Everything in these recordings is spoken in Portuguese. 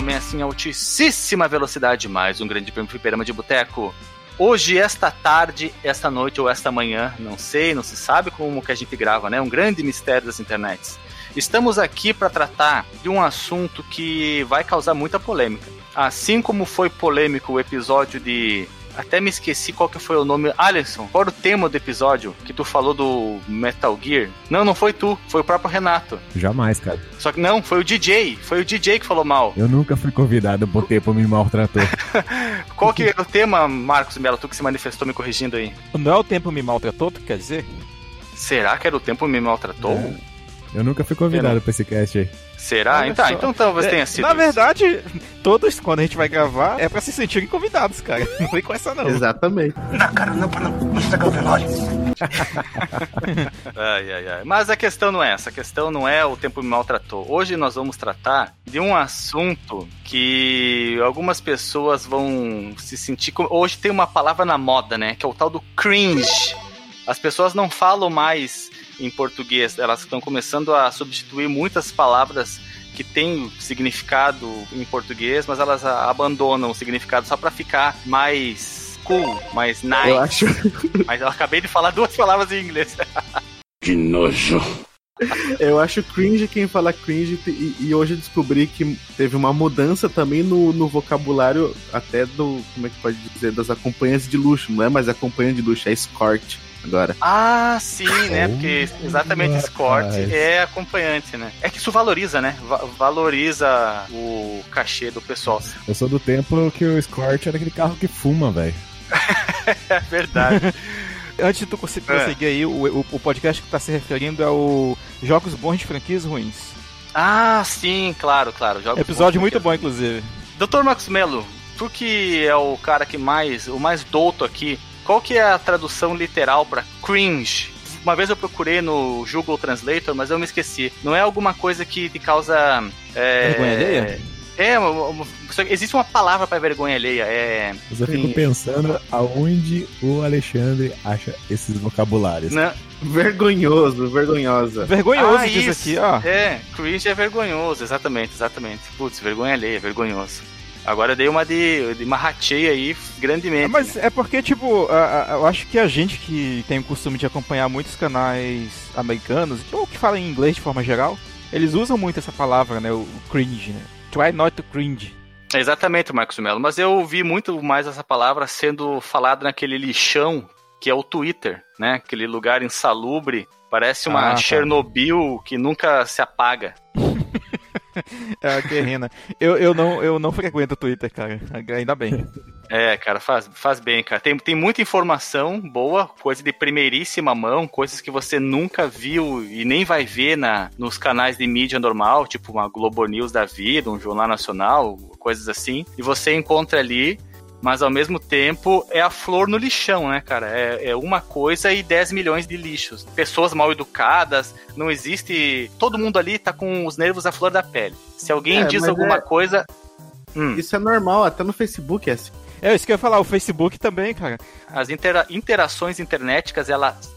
começa em altíssima velocidade mais um grande prêmio fliperama de boteco. Hoje, esta tarde, esta noite ou esta manhã, não sei, não se sabe como que a gente grava, né? Um grande mistério das internets. Estamos aqui para tratar de um assunto que vai causar muita polêmica. Assim como foi polêmico o episódio de até me esqueci qual que foi o nome. Alisson, qual era o tema do episódio que tu falou do Metal Gear? Não, não foi tu, foi o próprio Renato. Jamais, cara. Só que não, foi o DJ, foi o DJ que falou mal. Eu nunca fui convidado, por tempo me maltratou. qual que era o tema, Marcos Melo, tu que se manifestou me corrigindo aí? Não é o tempo me maltratou, tu quer dizer? Será que era o tempo me maltratou? É. Eu nunca fui convidado pra esse cast aí. Será? Então, então talvez é, tenha sido. Na verdade, todos, quando a gente vai gravar, é pra se sentirem convidados, cara. Não vem com essa, não. Exatamente. Na cara, não, pra não, não estragar o velório. ai, ai, ai. Mas a questão não é essa. A questão não é o tempo me maltratou. Hoje nós vamos tratar de um assunto que algumas pessoas vão se sentir. Hoje tem uma palavra na moda, né? Que é o tal do cringe. As pessoas não falam mais em português, elas estão começando a substituir muitas palavras que têm significado em português, mas elas abandonam o significado só para ficar mais cool, mais nice. Eu acho. mas eu acabei de falar duas palavras em inglês. que nojo. Eu acho cringe quem fala cringe, e, e, hoje eu descobri que teve uma mudança também no, no, vocabulário, até do. Como é que pode dizer? Das acompanhantes de luxo. Não é mais acompanhante de luxo, é escort agora. Ah, sim, né? Porque exatamente escort é acompanhante, né? É que isso valoriza, né? Va valoriza o cachê do pessoal. Eu sou do tempo que o escort era aquele carro que fuma, velho. é verdade. Antes de tu conseguir é. aí, o, o, o, podcast que tá se referindo é o Jogos Bons de Franquias Ruins. Ah, sim, claro, claro. Jogos Episódio muito bom, inclusive. Doutor Marcos Melo, tu que é o cara que mais, o mais douto aqui, qual que é a tradução literal para cringe? Uma vez eu procurei no Google Translator, mas eu me esqueci. Não é alguma coisa que te causa. É, vergonha alheia? É, existe uma palavra para vergonha alheia. É. Eu só fico pensando aonde o Alexandre acha esses vocabulários. Não. Vergonhoso, vergonhosa. Vergonhoso ah, diz isso. aqui, ó. É, cringe é vergonhoso, exatamente, exatamente. Putz, vergonha alheia, vergonhoso. Agora eu dei uma de, de aí grandemente. Mas né? é porque, tipo, a, a, eu acho que a gente que tem o costume de acompanhar muitos canais americanos, ou que falam em inglês de forma geral, eles usam muito essa palavra, né? O cringe, né? Try not to cringe. Exatamente, Marcos Melo. Mas eu ouvi muito mais essa palavra sendo falada naquele lixão que é o Twitter, né? Aquele lugar insalubre. Parece uma ah, tá. Chernobyl que nunca se apaga. é a guerrina. Eu, eu, não, eu não frequento o Twitter, cara. Ainda bem. É, cara, faz, faz bem, cara. Tem, tem muita informação boa, coisa de primeiríssima mão, coisas que você nunca viu e nem vai ver na, nos canais de mídia normal, tipo uma Globo News da vida, um jornal nacional, coisas assim. E você encontra ali mas ao mesmo tempo é a flor no lixão, né, cara? É, é, uma coisa e 10 milhões de lixos. Pessoas mal educadas, não existe. Todo mundo ali tá com os nervos à flor da pele. Se alguém é, diz alguma é... coisa. Hum. Isso é normal, até no Facebook é assim. É isso que eu ia falar, o Facebook também, cara. As intera interações internéticas, elas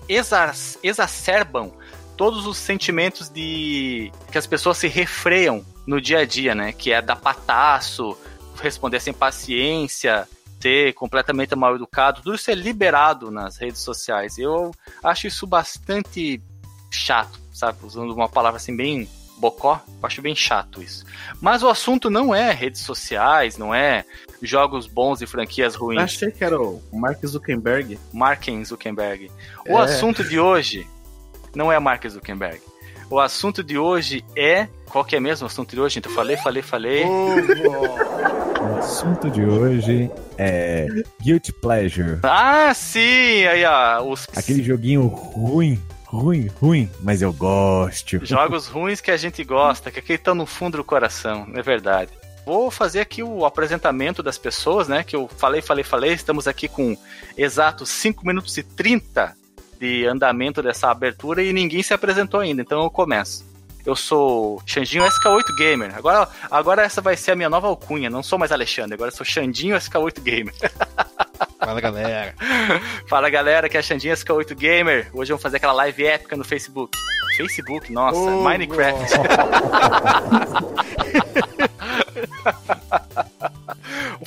exacerbam todos os sentimentos de que as pessoas se refreiam no dia a dia, né? Que é dar pataço, responder sem paciência, ser completamente mal educado, tudo isso é liberado nas redes sociais. Eu acho isso bastante chato, sabe? Usando uma palavra assim bem bocó, eu acho bem chato isso. Mas o assunto não é redes sociais, não é jogos bons e franquias ruins. Achei que era o Mark Zuckerberg. Mark Zuckerberg. O é. assunto de hoje não é Mark Zuckerberg. O assunto de hoje é. Qual que é mesmo o assunto de hoje, gente? Eu falei, falei, falei. Oh, o assunto de hoje é Guilty Pleasure. Ah, sim! Aí, ó. Os... Aquele joguinho ruim, ruim, ruim, mas eu gosto. Jogos ruins que a gente gosta, que aqui estão no fundo do coração, é verdade. Vou fazer aqui o apresentamento das pessoas, né? Que eu falei, falei, falei. Estamos aqui com exatos 5 minutos e 30 de andamento dessa abertura e ninguém se apresentou ainda, então eu começo. Eu sou Xandinho SK8 Gamer. Agora, agora essa vai ser a minha nova alcunha. Não sou mais Alexandre, agora sou Xandinho SK8 Gamer. Fala galera. Fala galera, que é a Xandinho SK8 Gamer. Hoje vamos fazer aquela live épica no Facebook. Facebook, nossa, oh, Minecraft.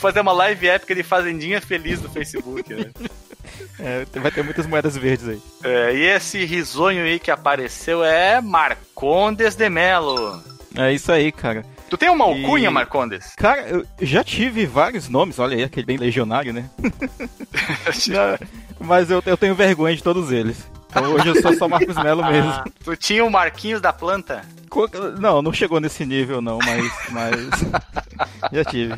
fazer uma live épica de Fazendinha Feliz no Facebook, né? É, vai ter muitas moedas verdes aí. É, e esse risonho aí que apareceu é Marcondes de Melo. É isso aí, cara. Tu tem uma alcunha, e... Marcondes? Cara, eu já tive vários nomes, olha aí, aquele bem legionário, né? Não, mas eu, eu tenho vergonha de todos eles. Então hoje eu sou só Marcos Melo ah, mesmo. Tu tinha o Marquinhos da planta? Não, não chegou nesse nível não, mas, mas já tive.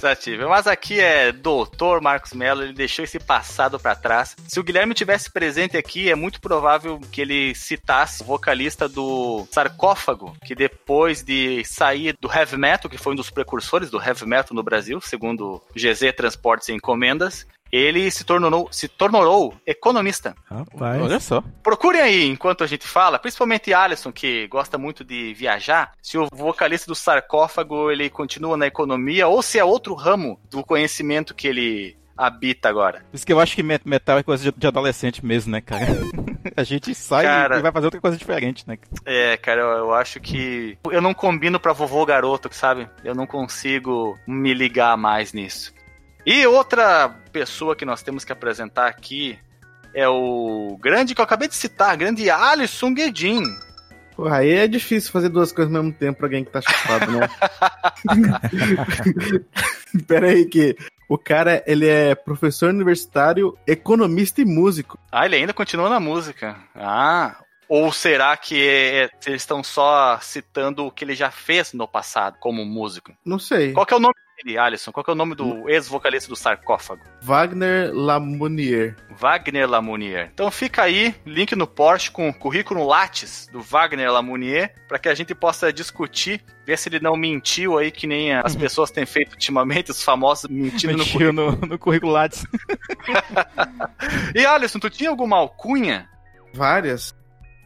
Já tive. Mas aqui é Doutor Marcos Melo, ele deixou esse passado para trás. Se o Guilherme tivesse presente aqui, é muito provável que ele citasse o vocalista do Sarcófago, que depois de sair do heavy metal, que foi um dos precursores do heavy metal no Brasil, segundo GZ Transportes e Encomendas, ele se tornou, se tornou economista. Rapaz. Olha só. Procurem aí enquanto a gente fala, principalmente Alisson, que gosta muito de viajar, se o vocalista do sarcófago ele continua na economia ou se é outro ramo do conhecimento que ele habita agora. Por isso que eu acho que metal é coisa de adolescente mesmo, né, cara? A gente sai cara, e vai fazer outra coisa diferente, né? É, cara, eu, eu, acho que eu não combino pra vovô garoto, sabe? Eu não consigo me ligar mais nisso. E outra pessoa que nós temos que apresentar aqui é o grande que eu acabei de citar, grande Alisson Guedin. Porra, aí é difícil fazer duas coisas ao mesmo tempo pra alguém que tá chapado, né? Pera aí que o cara, ele é professor universitário, economista e músico. Ah, ele ainda continua na música. Ah, ou será que é, eles estão só citando o que ele já fez no passado como músico? Não sei. Qual que é o nome dele, Alisson? Qual que é o nome do ex-vocalista do sarcófago? Wagner Lamounier. Wagner Lamounier. Então fica aí, link no Porsche com o currículo Lattes do Wagner Lamounier, para que a gente possa discutir, ver se ele não mentiu aí, que nem as pessoas têm feito ultimamente, os famosos mentindo no currículo. No, no currículo Lattes. e Alisson, tu tinha alguma alcunha? Várias.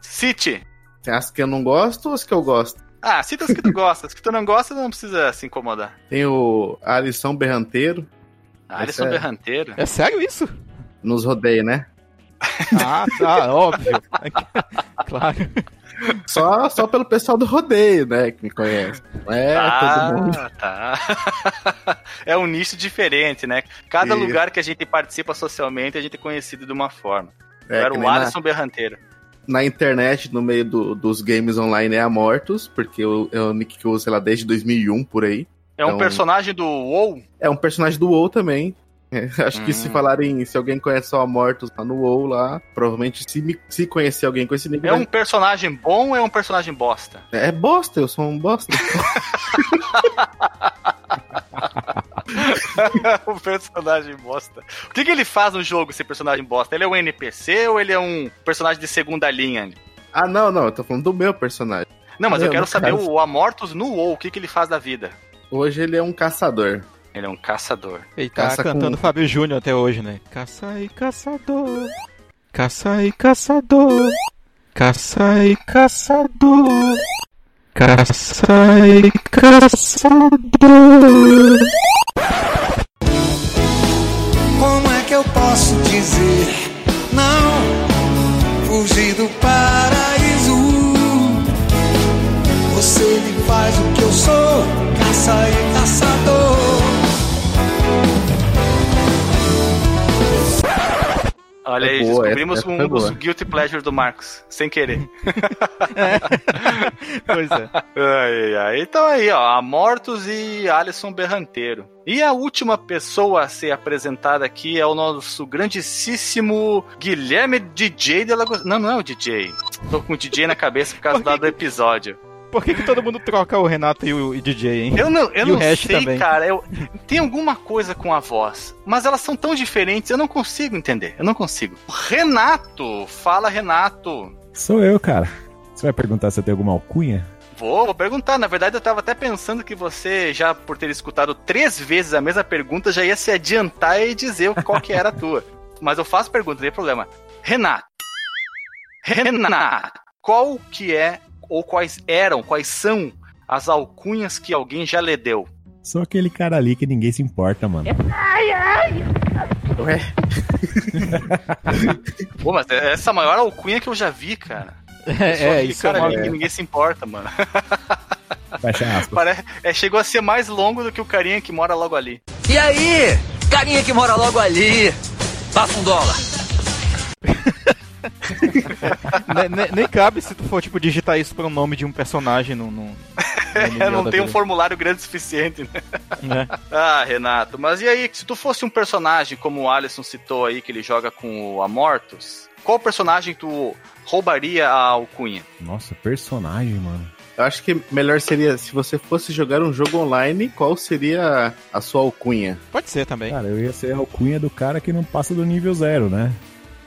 City. As que eu não gosto ou as que eu gosto? Ah, cita as que tu gosta. As que tu não gosta, não precisa se incomodar. Tem o Alisson Berranteiro. Alisson é... Berranteiro? É sério isso? Nos rodeia, né? Ah, tá, óbvio. claro. Só, só pelo pessoal do rodeio, né, que me conhece. É ah, todo mundo. Tá. É um nicho diferente, né? Cada Isso. lugar que a gente participa socialmente, a gente é conhecido de uma forma. É, era o Alisson na... Berranteiro na internet, no meio do, dos games online, é a Mortus, porque eu, é o nick que eu uso, sei lá, desde 2001, por aí. É então, um personagem do WoW? É um personagem do WoW também. É, acho hum. que se hum. falarem, se alguém conhece só a Mortus lá no WoW lá, provavelmente se, se conhecer alguém com esse nick... É um personagem bom ou é um personagem bosta? É bosta, eu sou um bosta. o personagem bosta. O que, que ele faz no jogo, esse personagem bosta? Ele é um NPC ou ele é um personagem de segunda linha? Ah, não, não, eu tô falando do meu personagem. Não, mas meu, eu quero saber caso. o Amortus no WoW, o que, que ele faz da vida? Hoje ele é um caçador. Ele é um caçador. Ele tá Caça cantando com... Fábio Júnior até hoje, né? Caça e caçador. Caça e caçador. Caça e caçador. Caça e caçador. Como é que eu posso dizer não? Fugir do paraíso. Você me faz o que eu sou, caça e Olha é aí, boa, descobrimos essa, essa um dos guilty pleasures do Marcos, sem querer. é. pois é. Ai, ai. Então aí, ó, Mortos e Alisson Berranteiro. E a última pessoa a ser apresentada aqui é o nosso grandíssimo Guilherme DJ de Lagos... Não, não é o DJ. Tô com o DJ na cabeça por causa do episódio. Por que, que todo mundo troca o Renato e o, e DJ, hein? Eu não, eu não sei, também. cara. Eu, tem alguma coisa com a voz, mas elas são tão diferentes, eu não consigo entender. Eu não consigo. Renato, fala Renato. Sou eu, cara. Você vai perguntar se eu tenho alguma alcunha? Vou, vou perguntar. Na verdade, eu tava até pensando que você, já por ter escutado três vezes a mesma pergunta, já ia se adiantar e dizer qual que era a tua. Mas eu faço pergunta, não tem problema. Renato. Renato, qual que é ou quais eram, quais são as alcunhas que alguém já lhe deu? Sou aquele cara ali que ninguém se importa, mano. Ai, ai! Ué? Pô, mas é essa é a maior alcunha que eu já vi, cara. É, é isso cara é... ali que ninguém se importa, mano. Fecha aspas. Pare... É, chegou a ser mais longo do que o carinha que mora logo ali. E aí, carinha que mora logo ali, passa um dólar. nem, nem, nem, cabe se tu for, tipo, digitar isso para o nome de um personagem no. no, no é, não tem um formulário grande o suficiente, né? É. Ah, Renato, mas e aí, se tu fosse um personagem como o Alisson citou aí, que ele joga com o Amortus, qual personagem tu roubaria a alcunha? Nossa, personagem, mano. Eu acho que melhor seria, se você fosse jogar um jogo online, qual seria a sua alcunha? Pode ser também. Cara, eu ia ser a alcunha do cara que não passa do nível zero, né?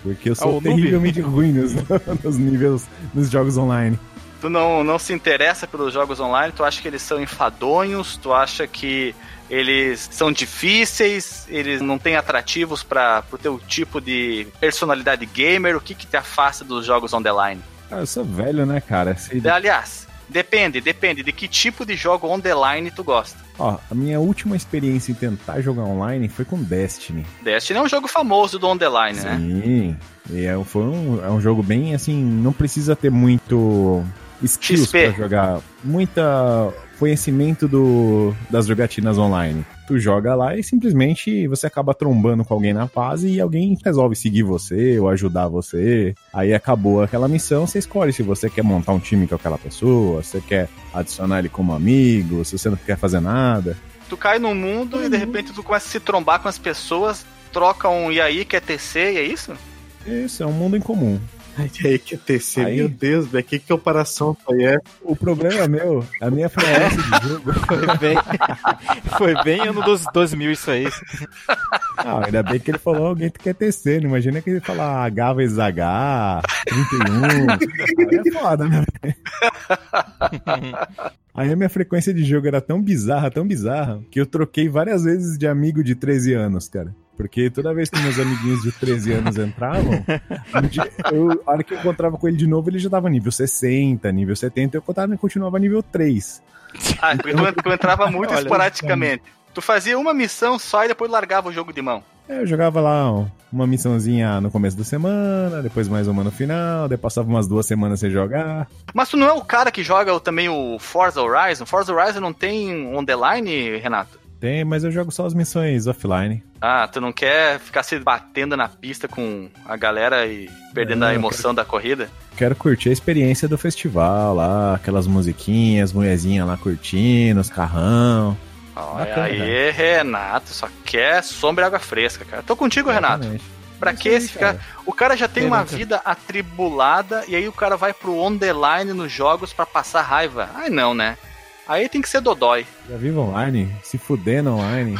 Porque eu sou ah, terrivelmente ruim nos, nos níveis nos jogos online. Tu não, não se interessa pelos jogos online, tu acha que eles são enfadonhos, tu acha que eles são difíceis, eles não têm atrativos para o teu tipo de personalidade gamer, o que que te afasta dos jogos online? Ah, eu sou velho, né, cara? Sei... Aliás, depende, depende de que tipo de jogo online tu gosta. Ó, a minha última experiência em tentar jogar online foi com Destiny. Destiny é um jogo famoso do on the line, né? Sim, e é, foi um, é um jogo bem assim, não precisa ter muito skills para jogar, muita conhecimento do, das jogatinas online. Tu joga lá e simplesmente você acaba trombando com alguém na fase e alguém resolve seguir você ou ajudar você. Aí acabou aquela missão, você escolhe se você quer montar um time com aquela pessoa, se você quer adicionar ele como amigo, se você não quer fazer nada. Tu cai no mundo uhum. e de repente tu começa a se trombar com as pessoas, troca um e aí quer TC e é isso? Isso, é um mundo em comum. Aí que é TC, aí... meu Deus, velho, que comparação foi essa? O problema é meu, a minha frequência de jogo foi bem, foi bem ano dos 2000 isso aí. Não, ainda bem que ele falou alguém que quer TC, não imagina que ele fala H vezes H, 31, aí é foda, né? Aí a minha frequência de jogo era tão bizarra, tão bizarra, que eu troquei várias vezes de amigo de 13 anos, cara. Porque toda vez que meus amiguinhos de 13 anos entravam, eu, a hora que eu encontrava com ele de novo, ele já tava nível 60, nível 70, eu contava, continuava nível 3. Ah, então, tu, tu entrava muito Olha, esporadicamente. Tu fazia uma missão só e depois largava o jogo de mão. É, eu jogava lá ó, uma missãozinha no começo da semana, depois mais uma no final, depois passava umas duas semanas sem jogar. Mas tu não é o cara que joga também o Forza Horizon? Forza Horizon não tem on the line, Renato? Tem, mas eu jogo só as missões offline. Ah, tu não quer ficar se batendo na pista com a galera e perdendo a emoção quero... da corrida? Quero curtir a experiência do festival lá, aquelas musiquinhas, mulherzinha lá curtindo, os carrão. Olha Bacana, aí, Renato, só quer sombra e água fresca, cara. Tô contigo, Exatamente. Renato. Pra que esse ficar. O cara já tem uma vida atribulada e aí o cara vai pro on the line nos jogos para passar raiva. Ai, não, né? Aí tem que ser Dodói. Já vive online? Se fudendo online.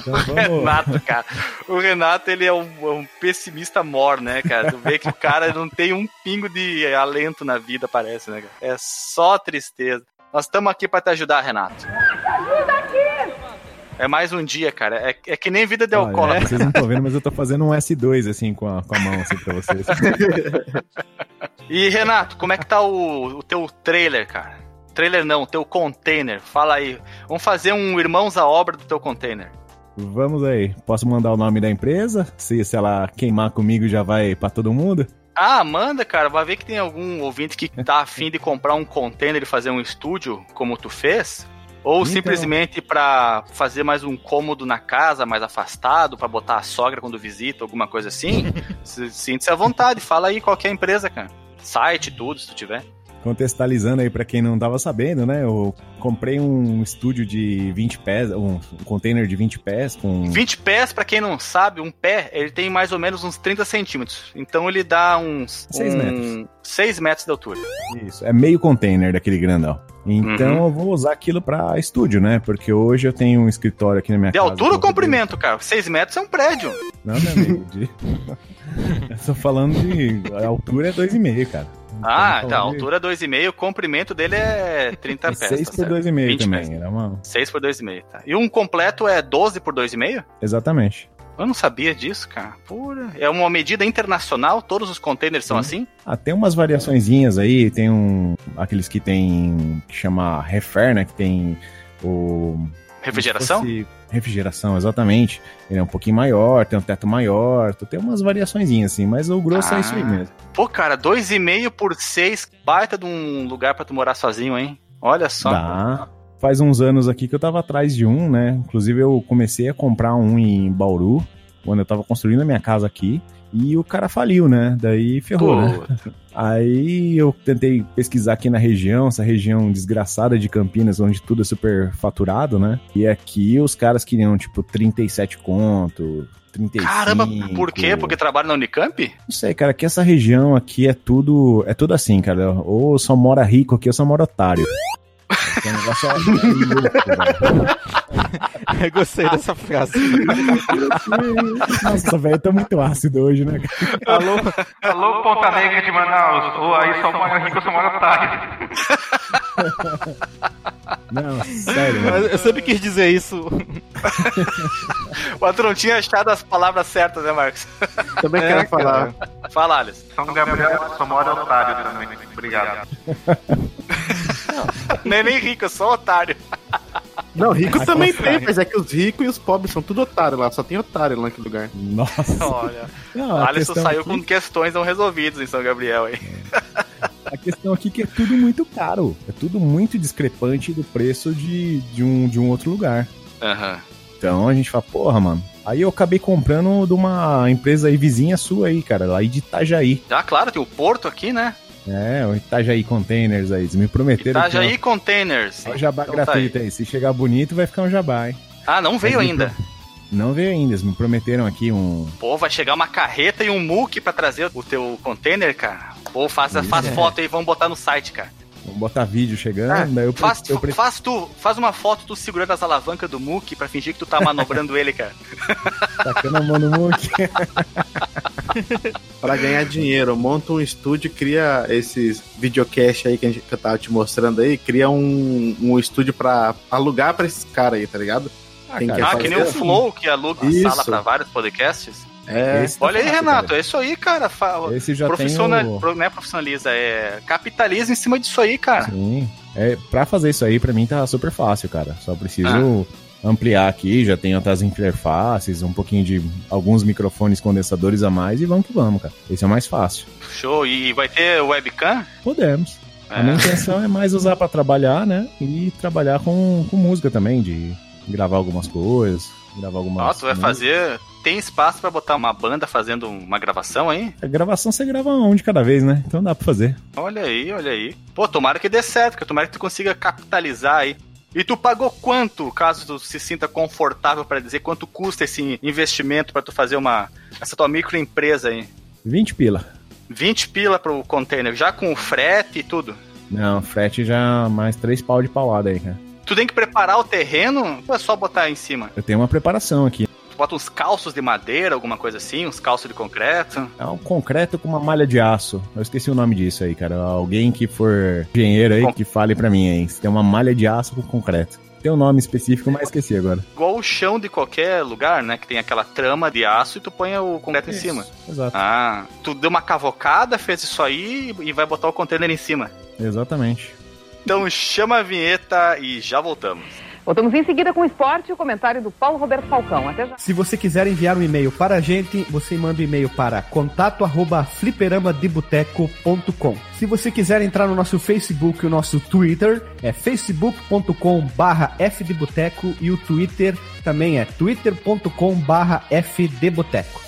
Então vamos... Renato, cara. O Renato, ele é um, é um, pessimista mor, né, cara? Tu vê que o cara não tem um pingo de alento na vida, parece, né, cara? É só tristeza. Nós estamos aqui para te ajudar, Renato. ajuda aqui! É mais um dia, cara. É, é que nem vida de alcoólatra. É, vocês não estão vendo, mas eu tô fazendo um S2, assim, com a, com a mão, assim, pra vocês. e, Renato, como é que tá o, o teu trailer, cara? Trailer não, teu container. Fala aí. Vamos fazer um Irmãos à Obra do teu container. Vamos aí. Posso mandar o nome da empresa? Se, se ela queimar comigo, já vai para todo mundo? Ah, manda, cara. Vai ver que tem algum ouvinte que tá afim de comprar um container e fazer um estúdio, como tu fez. Ou então... simplesmente para fazer mais um cômodo na casa, mais afastado, para botar a sogra quando visita, alguma coisa assim. Sinta-se à vontade. Fala aí qual é a empresa, cara. Site, tudo, se tu tiver contextualizando aí para quem não tava sabendo, né? Eu comprei um estúdio de 20 pés, um container de 20 pés com 20 pés, para quem não sabe, um pé, ele tem mais ou menos uns 30 centímetros. Então ele dá uns 6 um... metros. 6 metros de altura. Isso, é meio container daquele grandão. Então uhum. eu vou usar aquilo para estúdio, né? Porque hoje eu tenho um escritório aqui na minha de casa. De altura ou comprimento, cara? 6 metros é um prédio. Não, meu amigo. De... eu tô falando de. A altura é 2,5, cara. Ah, tá. A altura é 2,5, o comprimento dele é 30 pés. 6 tá por 2,5 também. Era uma... 6 por 2,5, tá. E um completo é 12 por 2,5? Exatamente. Eu não sabia disso, cara. Pura. É uma medida internacional? Todos os containers são assim? Ah, tem umas variaçõezinhas aí. Tem um. Aqueles que tem. que chama Refer, né? Que tem o. Refrigeração? refrigeração, exatamente. Ele é um pouquinho maior, tem um teto maior, tu tem umas variações assim, mas o grosso ah. é isso aí ah. mesmo. Pô, cara, 2,5 por 6, baita de um lugar para tu morar sozinho, hein? Olha só. Dá. Faz uns anos aqui que eu tava atrás de um, né? Inclusive eu comecei a comprar um em Bauru, quando eu tava construindo a minha casa aqui. E o cara faliu, né? Daí ferrou, Pô. né? Aí eu tentei pesquisar aqui na região, essa região desgraçada de Campinas, onde tudo é super faturado, né? E aqui os caras queriam, tipo, 37 conto, 35. Caramba, por quê? Porque trabalha na Unicamp? Não sei, cara, que essa região aqui é tudo, é tudo assim, cara. Ou só mora rico aqui ou só mora otário. Esse negócio é Eu gostei dessa frase. Nossa, velho, tô muito ácido hoje, né? Alô, alô, Ponta Negra de Manaus. Ou aí só mora rico só mora otário. Não, sério. Mano. Eu sempre quis dizer isso. Mas tu não tinha achado as palavras certas, né, Marcos? Também é, quero falar. Fala, Alice. São Gabriel, só mora otário também. Obrigado. nem, nem rico, eu sou otário. Não, rico também tem, mas é que os ricos e os pobres são tudo otário lá, só tem otário lá naquele lugar. Nossa. Olha. Não, Alisson saiu aqui... com questões não resolvidas em São Gabriel aí. A questão aqui é que é tudo muito caro. É tudo muito discrepante do preço de, de, um, de um outro lugar. Aham. Uhum. Então a gente fala, porra, mano. Aí eu acabei comprando de uma empresa aí vizinha sua aí, cara, lá de Itajaí. Ah, claro, tem o Porto aqui, né? É, o Itajaí Containers aí. Eles me prometeram. Itajaí que, Containers. É o jabá então gratuito tá aí. aí. Se chegar bonito, vai ficar um jabá, hein? Ah, não veio ainda. Não veio ainda, eles me prometeram aqui um. Pô, vai chegar uma carreta e um muque para trazer o teu container, cara. Pô, faz, faz é. foto aí, vamos botar no site, cara. Vamos botar vídeo chegando. Ah, eu, faz, eu, eu, faz, tu, faz uma foto tu segurando as alavancas do Mook pra fingir que tu tá manobrando ele, cara. Tacando a mão no Mook. pra ganhar dinheiro, monta um estúdio, cria esses videocast aí que, a gente, que eu tava te mostrando aí, cria um, um estúdio pra alugar pra esses caras aí, tá ligado? Ah, Quem ah que nem o Flow que aluga Isso. sala pra vários podcasts. É, tá Olha aí, Renato, cara. é isso aí, cara. Esse já Profissional... tem o... Não é profissionaliza, é capitaliza em cima disso aí, cara. Sim. É, pra fazer isso aí, pra mim tá super fácil, cara. Só preciso ah. ampliar aqui, já tenho outras interfaces, um pouquinho de alguns microfones condensadores a mais e vamos que vamos, cara. Esse é o mais fácil. Show. E vai ter webcam? Podemos. É. A minha intenção é mais usar para trabalhar, né? E trabalhar com, com música também, de gravar algumas coisas, gravar algumas. Nossa, tu vai fazer tem espaço para botar uma banda fazendo uma gravação aí? A gravação você grava um de cada vez, né? Então dá pra fazer. Olha aí, olha aí. Pô, tomara que dê certo, que tomara que tu consiga capitalizar aí. E tu pagou quanto, caso tu se sinta confortável para dizer quanto custa esse investimento para tu fazer uma essa tua microempresa aí? 20 pila. 20 pila pro container, já com frete e tudo? Não, frete já mais 3 pau de paulada aí, cara. Tu tem que preparar o terreno ou é só botar em cima? Eu tenho uma preparação aqui bota uns calços de madeira, alguma coisa assim, uns calços de concreto. É um concreto com uma malha de aço. Eu esqueci o nome disso aí, cara. Alguém que for engenheiro aí, que fale para mim aí. Tem uma malha de aço com concreto. Tem um nome específico, mas esqueci agora. Igual o chão de qualquer lugar, né? Que tem aquela trama de aço e tu põe o concreto isso, em cima. Exato. Ah, tu deu uma cavocada, fez isso aí e vai botar o container em cima. Exatamente. Então chama a vinheta e já voltamos. Voltamos em seguida com o esporte e o comentário do Paulo Roberto Falcão. Até já. Se você quiser enviar um e-mail para a gente, você manda um e-mail para contato@fliperamadeboteco.com. Se você quiser entrar no nosso Facebook e o nosso Twitter, é facebook.com/fdeboteco e o Twitter também é twitter.com/fdeboteco.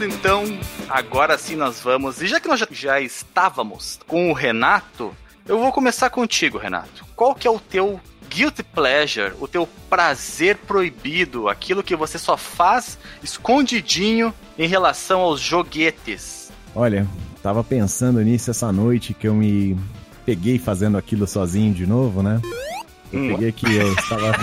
Então, agora sim nós vamos. E já que nós já, já estávamos com o Renato, eu vou começar contigo, Renato. Qual que é o teu guilty pleasure, o teu prazer proibido, aquilo que você só faz escondidinho em relação aos joguetes? Olha, tava pensando nisso essa noite que eu me peguei fazendo aquilo sozinho de novo, né? Eu hum. peguei aqui, eu estava.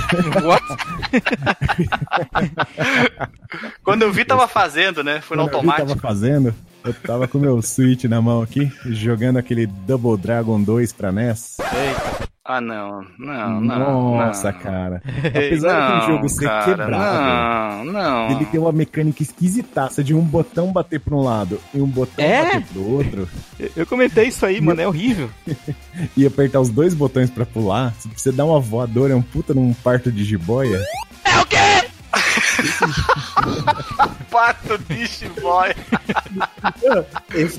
Quando eu vi, tava fazendo, né? Foi no automático. Eu vi, tava fazendo. Eu tava com meu Switch na mão aqui, jogando aquele Double Dragon 2 pra NES. Eita. Ah, não, não, não. Nossa, não. cara. Apesar do jogo ser cara, quebrado, não, não. ele tem uma mecânica esquisitaça de um botão bater pra um lado e um botão É? bater pro outro. Eu comentei isso aí, mano, é horrível. E apertar os dois botões pra pular. Se você dá uma voadora, é um puta num parto de jiboia. Pato de jiboia.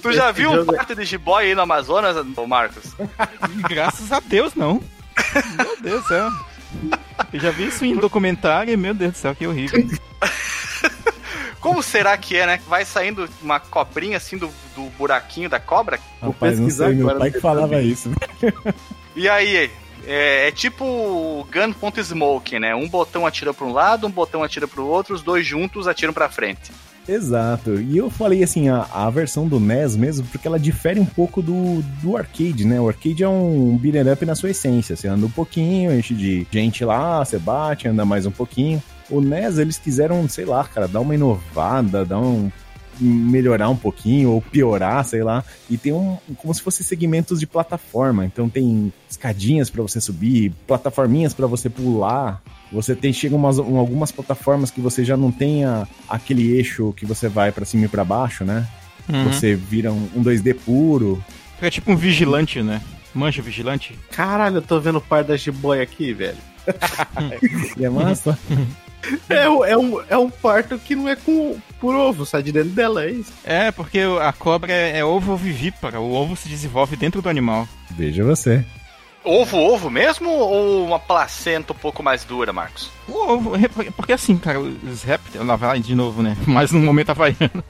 Tu já viu um é- pato de jiboia aí no Amazonas, Marcos? Graças a Deus, não. Meu Deus do céu. Eu já vi isso em documentário e, meu Deus do céu, que horrível. Como será que é, né? Vai saindo uma cobrinha assim do, do buraquinho da cobra? Rapaz, não pesquisar sei, meu pai que falava isso. E aí? É, é tipo gun.smoke, né? Um botão atira pra um lado, um botão atira pro outro, os dois juntos atiram pra frente. Exato. E eu falei assim, a, a versão do NES mesmo, porque ela difere um pouco do, do arcade, né? O arcade é um beat'em up na sua essência. Você anda um pouquinho, enche de gente lá, você bate, anda mais um pouquinho. O NES, eles quiseram, sei lá, cara, dar uma inovada, dar um melhorar um pouquinho ou piorar, sei lá. E tem um como se fosse segmentos de plataforma. Então tem escadinhas pra você subir, plataforminhas pra você pular. Você tem chega umas, um- algumas plataformas que você já não tem a- aquele eixo que você vai pra cima e pra baixo, né? Uhum. Você vira um, um 2D puro. É tipo um vigilante, né? Manja o vigilante? Caralho, eu tô vendo o par da jiboia aqui, velho. E é massa. É, um- é, um, é um parto que não é com por ovo, sai de dentro dela, é isso. É, porque a cobra é, é ovo vivípara. O ovo se desenvolve dentro do animal. Veja você. Ovo, ovo mesmo ou uma placenta um pouco mais dura, Marcos? O ovo, é porque- porque assim, cara, os répteis. Lá vai de novo, né? Mas no momento havaiano.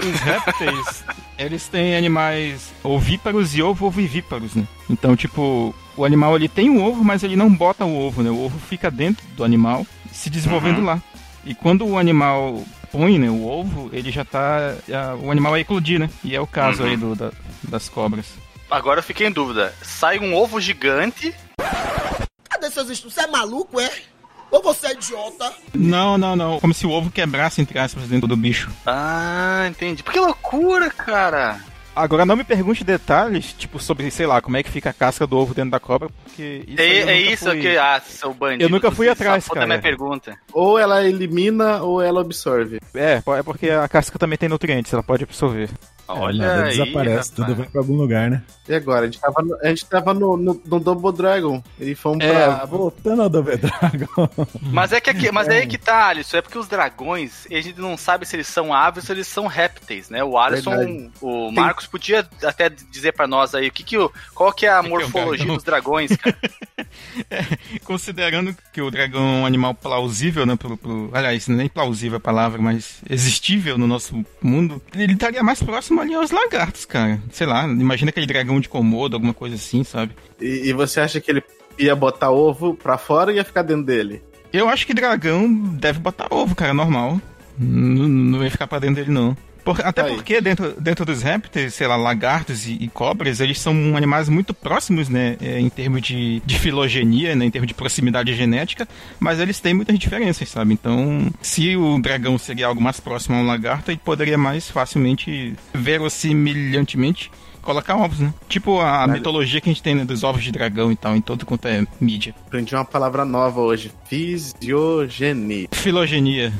Os répteis, eles têm animais ovíparos e ovo-ovivíparos, né? Então, tipo, o animal ele tem um ovo, mas ele não bota o ovo, né? O ovo fica dentro do animal, se desenvolvendo lá. E quando o animal põe né, o ovo, ele já tá. já- o animal vai eclodir, né? E é o caso Uhum. aí do, da- das cobras. Agora eu fiquei em dúvida. Sai um ovo gigante. Cadê seus estudos? Você é maluco, é? Ou você é idiota? Não, não, não. Como se o ovo quebrasse, entre aspas, dentro do bicho. Ah, entendi. Que loucura, cara. Agora não me pergunte detalhes, tipo, sobre, sei lá, como é que fica a casca do ovo dentro da cobra, porque isso É, aí eu é nunca isso fui- que. Ah, seu bandido. Eu nunca fui atrás, cara. minha pergunta. Ou ela elimina ou ela absorve. É, é porque a casca também tem nutrientes, ela pode absorver. Olha Nada aí, desaparece, rapaz. tudo vai pra algum lugar, né? E agora? A gente tava no, a gente tava no, no, no Double Dragon. E fomos É, pra. Voltando ao Double Dragon. Mas é que aqui, mas é aí que tá, Alisson. É porque os dragões, a gente não sabe se eles são aves ou eles são répteis, né? O Alisson, Verdade. o Marcos podia até dizer pra nós aí o que que o, qual que é a que é um morfologia dragão? dos dragões, cara. Considerando que o dragão é um animal plausível, né? Pro, pro- aliás, nem plausível a palavra, mas existível no nosso mundo, ele estaria mais próximo ali aos lagartos, cara. Sei lá, imagina aquele dragão de Komodo, alguma coisa assim, sabe? E, e você acha que ele ia botar ovo pra fora e ia ficar dentro dele? Eu acho que dragão deve botar ovo, cara, normal. Não, não ia ficar pra dentro dele, não. Por- até Aí. porque dentro, dentro dos répteis, sei lá, lagartos e, e cobras, eles são animais muito próximos, né, é, em termos de, de filogenia, né, em termos de proximidade genética, mas eles têm muitas diferenças, sabe? Então, se o dragão seria algo mais próximo a um lagarto, ele poderia mais facilmente, verossimilhantemente, colocar ovos, né? Tipo a mitologia que a gente tem né, dos ovos de dragão e tal, em todo quanto é mídia. Aprendi uma palavra nova hoje. Fisiogenia. Filogenia.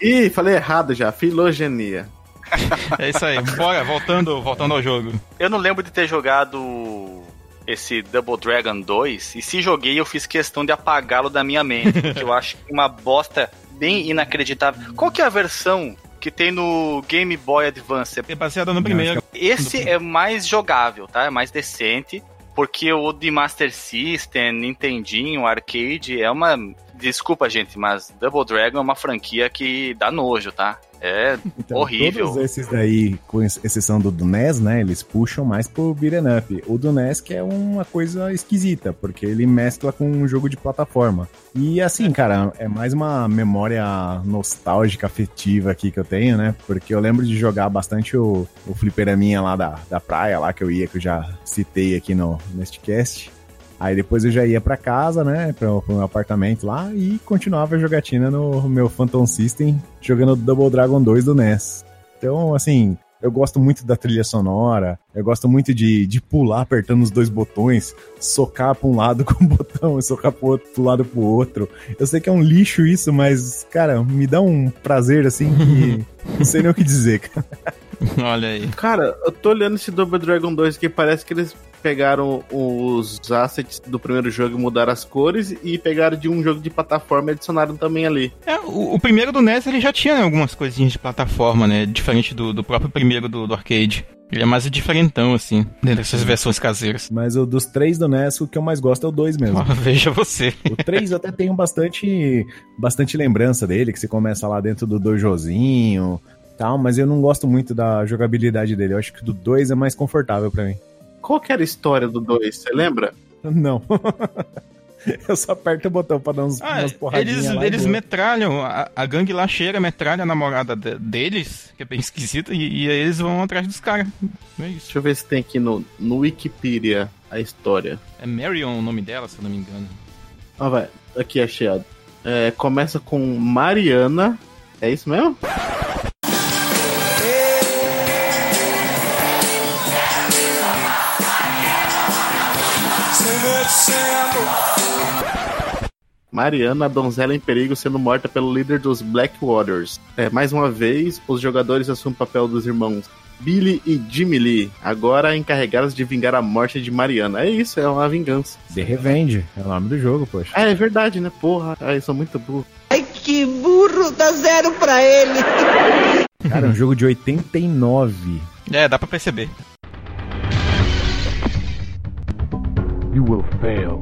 Ih, falei errado já. Filogenia. É isso aí. Bora, voltando, voltando ao jogo. Eu não lembro de ter jogado esse Double Dragon 2, e se joguei, eu fiz questão de apagá-lo da minha mente, porque eu acho que é uma bosta bem inacreditável. Qual que é a versão que tem no Game Boy Advance? É baseado no primeiro. Esse é mais jogável, tá? É mais decente. Porque o de Master System, Nintendinho, Arcade é uma. Desculpa, gente, mas Double Dragon é uma franquia que dá nojo, tá? É Então, horrível. Todos esses daí, com ex- exceção do NES, né? Eles puxam mais pro beat'em up. O do NES que é uma coisa esquisita, porque ele mescla com um jogo de plataforma. E assim, cara, é mais uma memória nostálgica, afetiva aqui que eu tenho, né? Porque eu lembro de jogar bastante o, o fliperaminha lá da, da praia, lá que eu ia, que eu já citei aqui no, neste cast. Aí depois eu já ia pra casa, né, pro, pro meu apartamento lá e continuava a jogatina no meu Phantom System, jogando Double Dragon 2 do NES. Então, assim, Eu gosto muito da trilha sonora, eu gosto muito de, de pular apertando os dois botões, socar pra um lado com o botão e socar pro, outro, pro lado pro outro. Eu sei que é um lixo isso, mas, cara, me dá um prazer assim que não sei nem o que dizer, cara. Olha aí. Cara, eu tô olhando esse Double Dragon 2 que parece que eles pegaram os assets do primeiro jogo e mudaram as cores e pegaram de um jogo de plataforma e adicionaram também ali. É, o, o primeiro do NES ele já tinha né, algumas coisinhas de plataforma, né? Diferente do, do próprio primeiro do, do arcade. Ele é mais diferentão, assim, dessas versões caseiras. Mas o dos três do NES, o que eu mais gosto é o dois mesmo. veja você. O três eu até tenho bastante, bastante lembrança dele, que você começa lá dentro do dojozinho tal, mas eu não gosto muito da jogabilidade dele. Eu acho que o do dois é mais confortável para mim. Qual que era a história do 2? Você lembra? Não. Eu só aperto o botão pra dar uns, ah, umas porradinhas. Eles, eles metralham, a, a, gangue lá cheira, metralha a namorada de, deles, que é bem esquisita, e, e aí eles vão atrás dos caras. É. Deixa eu ver se tem aqui no, no Wikipedia a história. É Marion o nome dela, se eu não me engano. Ah, vai. Aqui achei. É, começa com Mariana. É isso mesmo? Mariana, a donzela em perigo, sendo morta pelo líder dos Black Waters. É, mais uma vez, os jogadores assumem o papel dos irmãos Billy e Jimmy Lee, agora encarregados de vingar a morte de Mariana. É isso, é uma vingança. The Revenge, é o nome do jogo, poxa. É, é verdade, né? Porra, ai, eu sou muito burro. Ai, que burro, dá zero pra ele. Cara, é um jogo de 89. É, dá pra perceber. You will fail.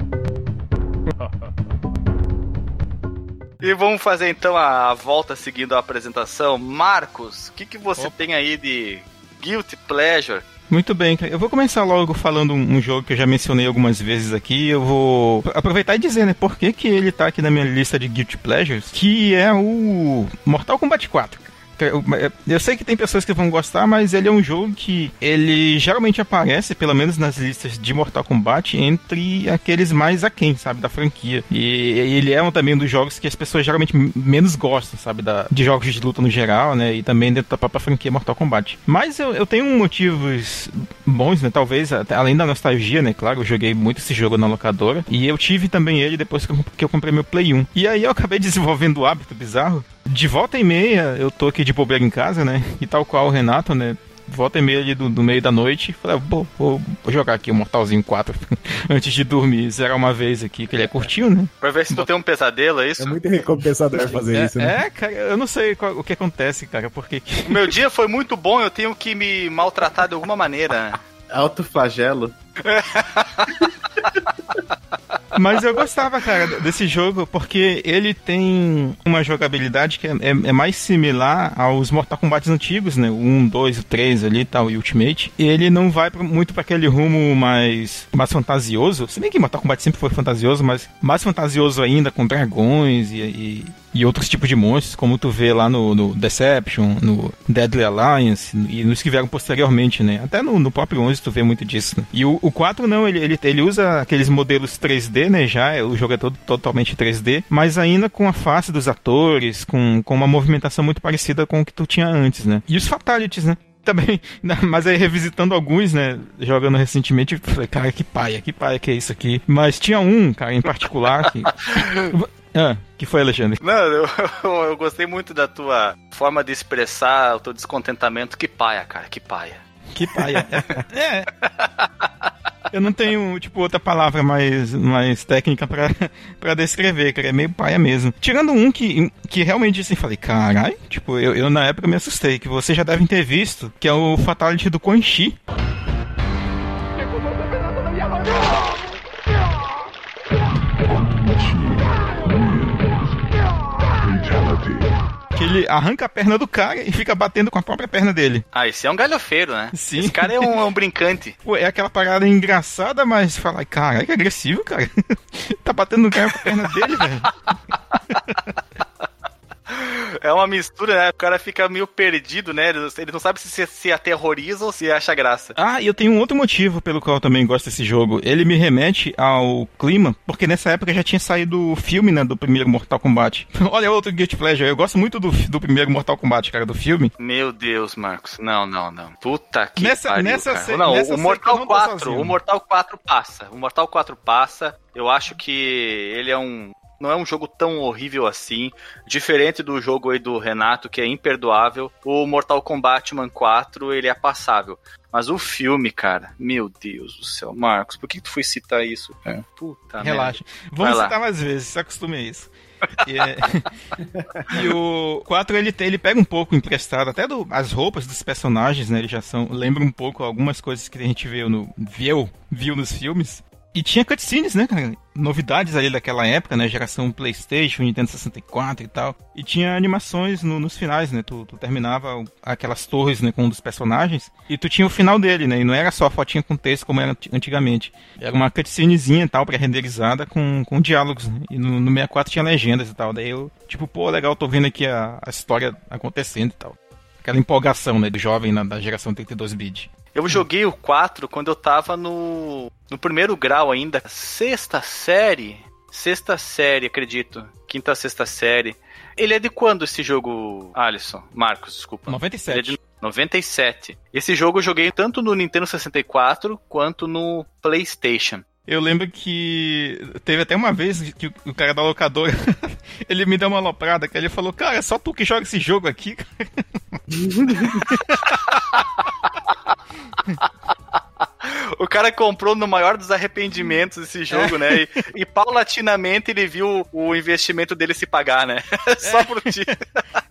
E vamos fazer então a volta seguindo a apresentação. Marcos, o que, que você Opa. tem aí de Guilty Pleasure? Muito bem, eu vou começar logo falando um, jogo que eu já mencionei algumas vezes aqui. Eu vou aproveitar e dizer, né, por que, que ele tá aqui na minha lista de Guilty Pleasures, que é o Mortal Kombat 4. Eu sei que tem pessoas que vão gostar, mas ele é um jogo que ele geralmente aparece, pelo menos nas listas de Mortal Kombat, entre aqueles mais aquém, sabe, da franquia. E ele é um também um dos jogos que as pessoas geralmente menos gostam, sabe, da, de jogos de luta no geral, né, e também dentro da própria franquia Mortal Kombat. Mas eu, eu tenho motivos bons, né, talvez, além da nostalgia, né, claro, eu joguei muito esse jogo na locadora, e eu tive também ele depois que eu, que eu comprei meu Play 1. E aí eu acabei desenvolvendo o hábito bizarro de volta e meia, eu tô aqui de bobeira em casa, né? E tal qual o Renato, né? Volta e meia ali do, do meio da noite, falei, vou, vou, vou, jogar aqui o Mortalzinho 4 antes de dormir, zerar uma vez aqui, que ele é curtinho, né? Pra ver se tu tem um pesadelo, é isso? É muito recompensador fazer é, isso, né? É, cara, eu não sei qual, o que acontece, cara, porque... O meu dia foi muito bom, eu tenho que me maltratar de alguma maneira. Autoflagelo. Mas eu gostava, cara, desse jogo porque ele tem uma jogabilidade que é, é, é mais similar aos Mortal Kombat antigos, né? O 1, 2, o 3 ali e tal, e Ultimate. E ele não vai pra, muito para aquele rumo mais, mais fantasioso. Se bem que Mortal Kombat sempre foi fantasioso, mas mais fantasioso ainda, com dragões e, e e outros tipos de monstros, como tu vê lá no, no Deception, no Deadly Alliance e nos que vieram posteriormente, né? Até no, no próprio 11 tu vê muito disso. Né? E o, o 4 não, ele, ele, ele usa aqueles modelos 3D, né? Já, o jogo é todo totalmente 3D, mas ainda com a face dos atores, com, com uma movimentação muito parecida com o que tu tinha antes, né? E os Fatalities, né? também, mas aí revisitando alguns, né, jogando recentemente, falei, cara, que paia, que paia que é isso aqui. Mas tinha um, cara, em particular que Ah, que foi, Alexandre? Não, eu, eu, gostei muito da tua forma de expressar o teu descontentamento. Que paia, cara, que paia. Que paia. é. Eu não tenho, tipo, outra palavra mais, mais técnica pra, pra descrever, cara. É meio paia mesmo. Tirando um que, que realmente, assim, falei, carai, tipo, eu, eu na época me assustei, que vocês já devem ter visto, que é o Fatality do Quan Chi. Ele arranca a perna do cara e fica batendo com a própria perna dele. Ah, esse é um galhofeiro, né? Sim. Esse cara é um, é um brincante. Pô, é aquela parada engraçada, mas fala, cara, que agressivo, cara. tá batendo no cara com a perna dele, velho. É uma mistura, né? O cara fica meio perdido, né? Ele, ele não sabe se se aterroriza ou se acha graça. Ah, e eu tenho um outro motivo pelo qual eu também gosto desse jogo. Ele me remete ao clima, porque nessa época já tinha saído o filme, né, do primeiro Mortal Kombat. Olha outro Guilty Pleasure. Eu gosto muito do, do primeiro Mortal Kombat, cara, do filme. Meu Deus, Marcos. Não, não, não. Puta que nessa, pariu, nessa cara. se- Não, nessa o Mortal seca eu não tô 4, sozinho. o Mortal 4 passa. O Mortal 4 passa. Eu acho que ele é um não é um jogo tão horrível assim, diferente do jogo aí do Renato que é imperdoável. O Mortal Kombat Man 4, ele é passável. Mas o filme, cara, meu Deus do céu, Marcos, por que tu foi citar isso? cara? Puta Relaxa. merda. Vamos Vai lá. citar mais vezes, se acostume a isso. E, é- e o 4 ele, tem- ele pega um pouco emprestado, até do, as roupas dos personagens, né? Ele já são. Lembra um pouco algumas coisas que a gente viu no. Viu, viu nos filmes. E tinha cutscenes, né, cara? Novidades ali daquela época, né? Geração PlayStation, Nintendo 64 e tal. E tinha animações no- nos finais, né? Tu, tu terminava aquelas torres, né, com um dos personagens. E tu tinha o final dele, né? E não era só a fotinha com texto como era anti- antigamente. Era uma cutscenezinha e tal, pré-renderizada com, com diálogos. Né? E no, no 64 tinha legendas e tal. Daí eu, tipo, pô, legal, tô vendo aqui a, a história acontecendo e tal. Aquela empolgação, né? Do jovem na, da geração 32-bit. Eu joguei o 4 quando eu tava no, no primeiro grau ainda. Sexta série? Sexta série, acredito. Quinta, sexta série. Ele é de quando esse jogo, Alisson? Marcos, desculpa. 97. Ele é de 97. Esse jogo eu joguei tanto no Nintendo 64 quanto no PlayStation. Eu lembro que teve até uma vez que o- cara da locadora, ele me deu uma aloprada, que ele falou, cara, é só tu que joga esse jogo aqui, cara. O cara comprou no maior dos arrependimentos esse jogo, né? E, e paulatinamente ele viu o investimento dele se pagar, né? Só por ti.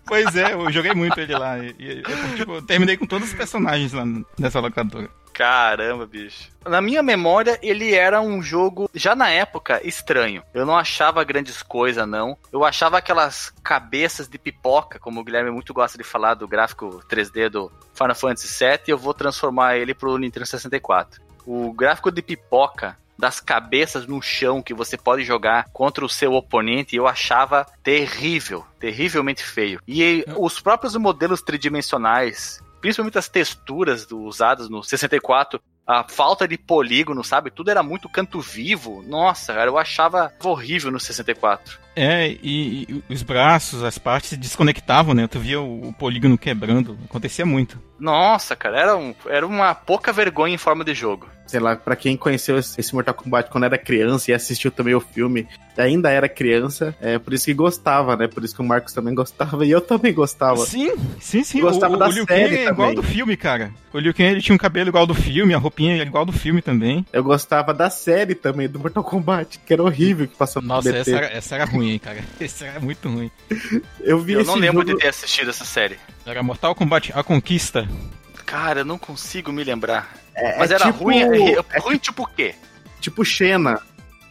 Pois é, eu joguei muito ele lá. E, e eu, tipo, eu terminei com todos os personagens lá nessa locadora. Caramba, bicho. Na minha memória, ele era um jogo, já na época, estranho. Eu não achava grandes coisas, não. Eu achava aquelas cabeças de pipoca, como o Guilherme muito gosta de falar do gráfico 3D do Final Fantasy VII, e eu vou transformar ele pro Nintendo 64. O gráfico de pipoca das cabeças no chão que você pode jogar contra o seu oponente, eu achava terrível, terrivelmente feio. E os próprios modelos tridimensionais, principalmente as texturas do- usadas no 64, a falta de polígono, sabe? Tudo era muito canto vivo. Nossa, cara, eu achava horrível no 64. É, e, e os braços, as partes se desconectavam, né? Tu via o, o polígono quebrando, acontecia muito. Nossa, cara, era, um, era uma pouca vergonha em forma de jogo. Sei lá, pra quem conheceu esse Mortal Kombat quando era criança e assistiu também o filme, ainda era criança, é por isso que gostava, né? Por isso que o Marcos também gostava e eu também gostava. Sim, sim, sim. Gostava o, o da Liu Kang série é igual do filme, cara. O Liu Kang ele tinha um cabelo igual do filme, a roupinha era igual do filme também. Eu gostava da série também, do Mortal Kombat, que era horrível que passou no Nossa, BT. essa era, essa era ruim, hein, cara. Essa era muito ruim. Eu vi Eu esse não lembro jogo... de ter assistido essa série. Era Mortal Kombat A Conquista. Cara, eu não consigo me lembrar. É- Mas é era tipo- ruim, é, é ruim tipo o quê? Tipo Xena,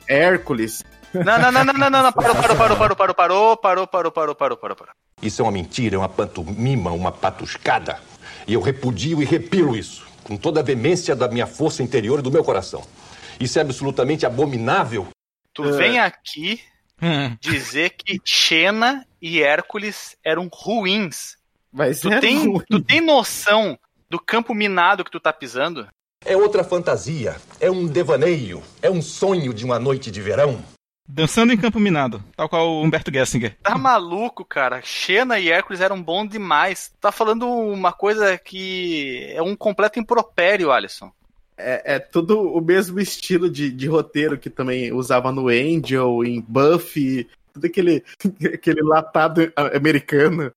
Hércules. Não, não, não, não, não, não, não, parou, parou, parou, parou, parou, parou, parou, parou, parou, parou, parou, parou. Isso é uma mentira, é uma pantomima, uma patuscada. E eu repudio e repilo isso, com toda a veemência da minha força interior e do meu coração. Isso é absolutamente abominável. Tu É. vem aqui dizer que Xena e Hércules eram ruins. Mas Tu era tem, ruim. tu tem noção do campo minado que tu tá pisando? É outra fantasia, é um devaneio, é um sonho de uma noite de verão. Dançando em Campo Minado, tal qual o Humberto Gessinger. Tá maluco, cara? Xena e Hércules eram bons demais. Tá falando uma coisa que é um completo impropério, Alisson. É, é tudo o mesmo estilo de, de roteiro que também usava no Angel, em Buffy, tudo aquele, aquele latado americano.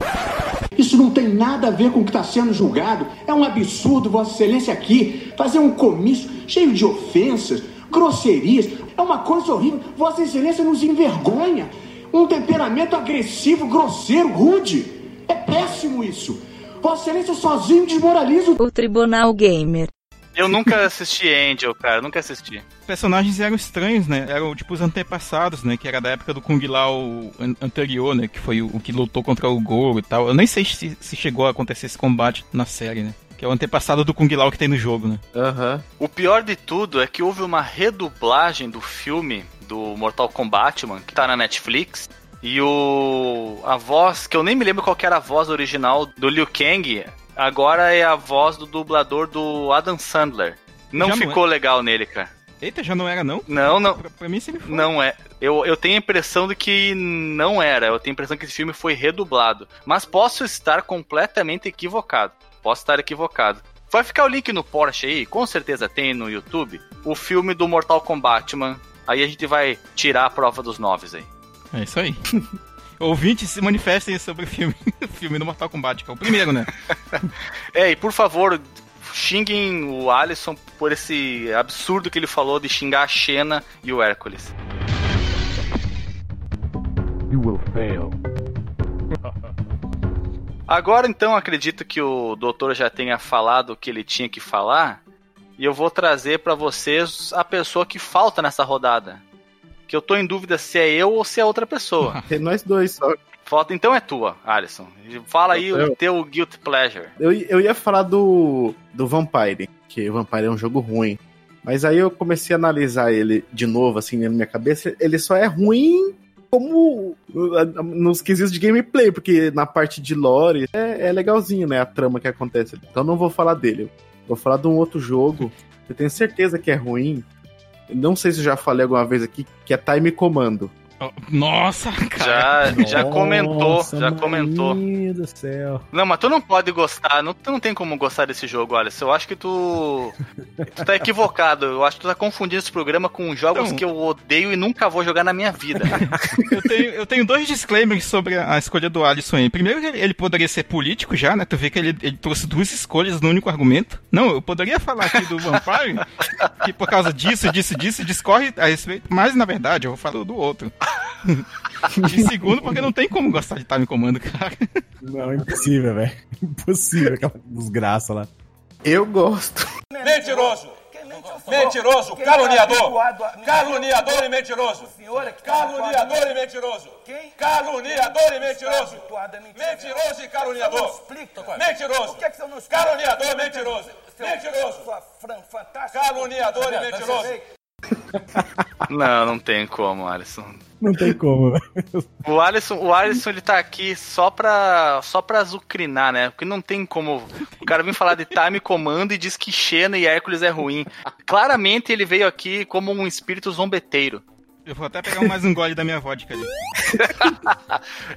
Isso não tem nada a ver com o que está sendo julgado. É um absurdo, Vossa Excelência, aqui fazer um comício cheio de ofensas, grosserias. É uma coisa horrível. Vossa Excelência nos envergonha. Um temperamento agressivo, grosseiro, rude. É péssimo isso. Vossa Excelência sozinho desmoraliza o Tribunal Gamer. Eu nunca assisti Angel, cara, nunca assisti. Os personagens eram estranhos, né? Eram tipo os antepassados, né? Que era da época do Kung Lao an- anterior, né? Que foi o, o que lutou contra o Goro e tal. Eu nem sei se, se chegou a acontecer esse combate na série, né? Que é o antepassado do Kung Lao que tem no jogo, né? Aham. O pior de tudo é que houve uma redublagem do filme do Mortal Kombat, mano, que tá na Netflix. E o a voz, que eu nem me lembro qual era a voz original do Liu Kang, agora é a voz do dublador do Adam Sandler. Não Já não ficou é? legal nele, cara. Eita, já não era não? Não, não. Pra, pra mim sempre foi. Não é. Eu, eu tenho a impressão de que não era. Eu tenho a impressão que esse filme foi redublado. Mas posso estar completamente equivocado. Posso estar equivocado. Vai ficar o link no Porsche aí, com certeza tem no YouTube, o filme do Mortal Kombat, man. Aí a gente vai tirar a prova dos noves aí. É isso aí. Ouvintes se manifestem sobre o filme, o filme do Mortal Kombat, que é o primeiro, né? É, e por favor, xinguem o Alisson por esse absurdo que ele falou de xingar a Xena e o Hércules. You will fail. Agora então acredito que o doutor já tenha falado o que ele tinha que falar e eu vou trazer pra vocês a pessoa que falta nessa rodada. Que eu tô em dúvida se é eu ou se é outra pessoa. Tem nós dois só. Falta então é tua, Alisson. Fala aí Sou o eu. teu guilt pleasure. Eu, eu ia falar do, do Vampire, que o Vampire é um jogo ruim. Mas aí eu comecei a analisar ele de novo, assim, na minha cabeça. Ele só é ruim como nos quesitos de gameplay, porque na parte de lore é, é legalzinho, né? A trama que acontece. Então não vou falar dele. Vou falar de um outro jogo. Eu tenho certeza que é ruim. Não sei se eu já falei alguma vez aqui, que é Time Comando. Nossa, cara. Já, já comentou, já comentou. Meu Deus do céu. Não, mas tu não pode gostar, não, tu não tem como gostar desse jogo, Alisson. Eu acho que tu. Tu tá equivocado. Eu acho que tu tá confundindo esse programa com jogos Então. que eu odeio e nunca vou jogar na minha vida. Eu tenho, eu tenho dois disclaimers sobre a escolha do Alisson aí. Primeiro, ele, ele poderia ser político já, né? Tu vê que ele, ele trouxe duas escolhas no único argumento. Não, eu poderia falar aqui do Vampire, que por causa disso, disso, disso, discorre a respeito. Mas, na verdade, eu vou falar do outro. E segundo, porque não tem como gostar de Time Comando, cara. Não, é impossível, velho. Impossível aquela desgraça lá. Eu gosto. Mentiroso! Mentiroso! Caluniador! Caluniador e mentiroso! Caluniador e mentiroso! Caluniador e mentiroso! Mentiroso e caluniador! Mentiroso! Caluniador e mentiroso! Mentiroso! Caluniador e mentiroso! Não, não tem como, Alisson. Não tem como, velho. O Alisson, o Alisson ele tá aqui só pra, só pra azucrinar, né? Porque não tem como. O cara vem falar de time comando e diz que Xena e Hércules é ruim. Claramente ele veio aqui como um espírito zombeteiro. Eu vou até pegar mais um gole da minha vodka ali.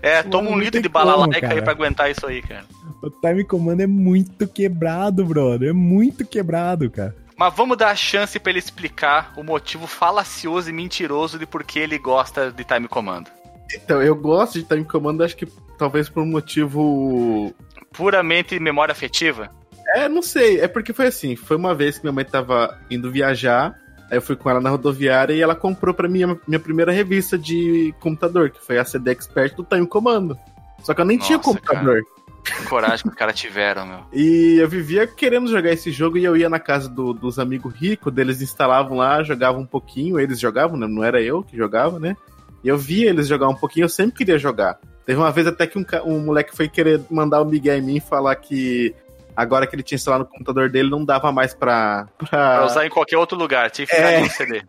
É, toma um litro de bala como, laica aí pra aguentar isso aí, cara. O time comando é muito quebrado, brother. É muito quebrado, cara. Mas vamos dar a chance pra ele explicar o motivo falacioso e mentiroso de por que ele gosta de time comando. Então, eu gosto de Time Comando, acho que talvez por um motivo Puramente memória afetiva? É, não sei. É porque foi assim. Foi uma vez que minha mãe tava indo viajar. Aí eu fui com ela na rodoviária e ela comprou pra mim a minha primeira revista de computador, que foi a CD Expert do Time Comando. Só que eu nem tinha Nossa, computador. Que coragem que os caras tiveram, meu. E eu vivia querendo jogar esse jogo e eu ia na casa do- dos amigos ricos, deles instalavam lá, jogavam um pouquinho, eles jogavam, né? não era eu que jogava, né? E eu via eles jogar um pouquinho, eu sempre queria jogar. Teve uma vez até que um, um moleque foi querer mandar o Miguel em mim e falar que agora que ele tinha instalado no computador dele não dava mais pra. pra... Pra usar em qualquer outro lugar, tinha que ficar É. no CD.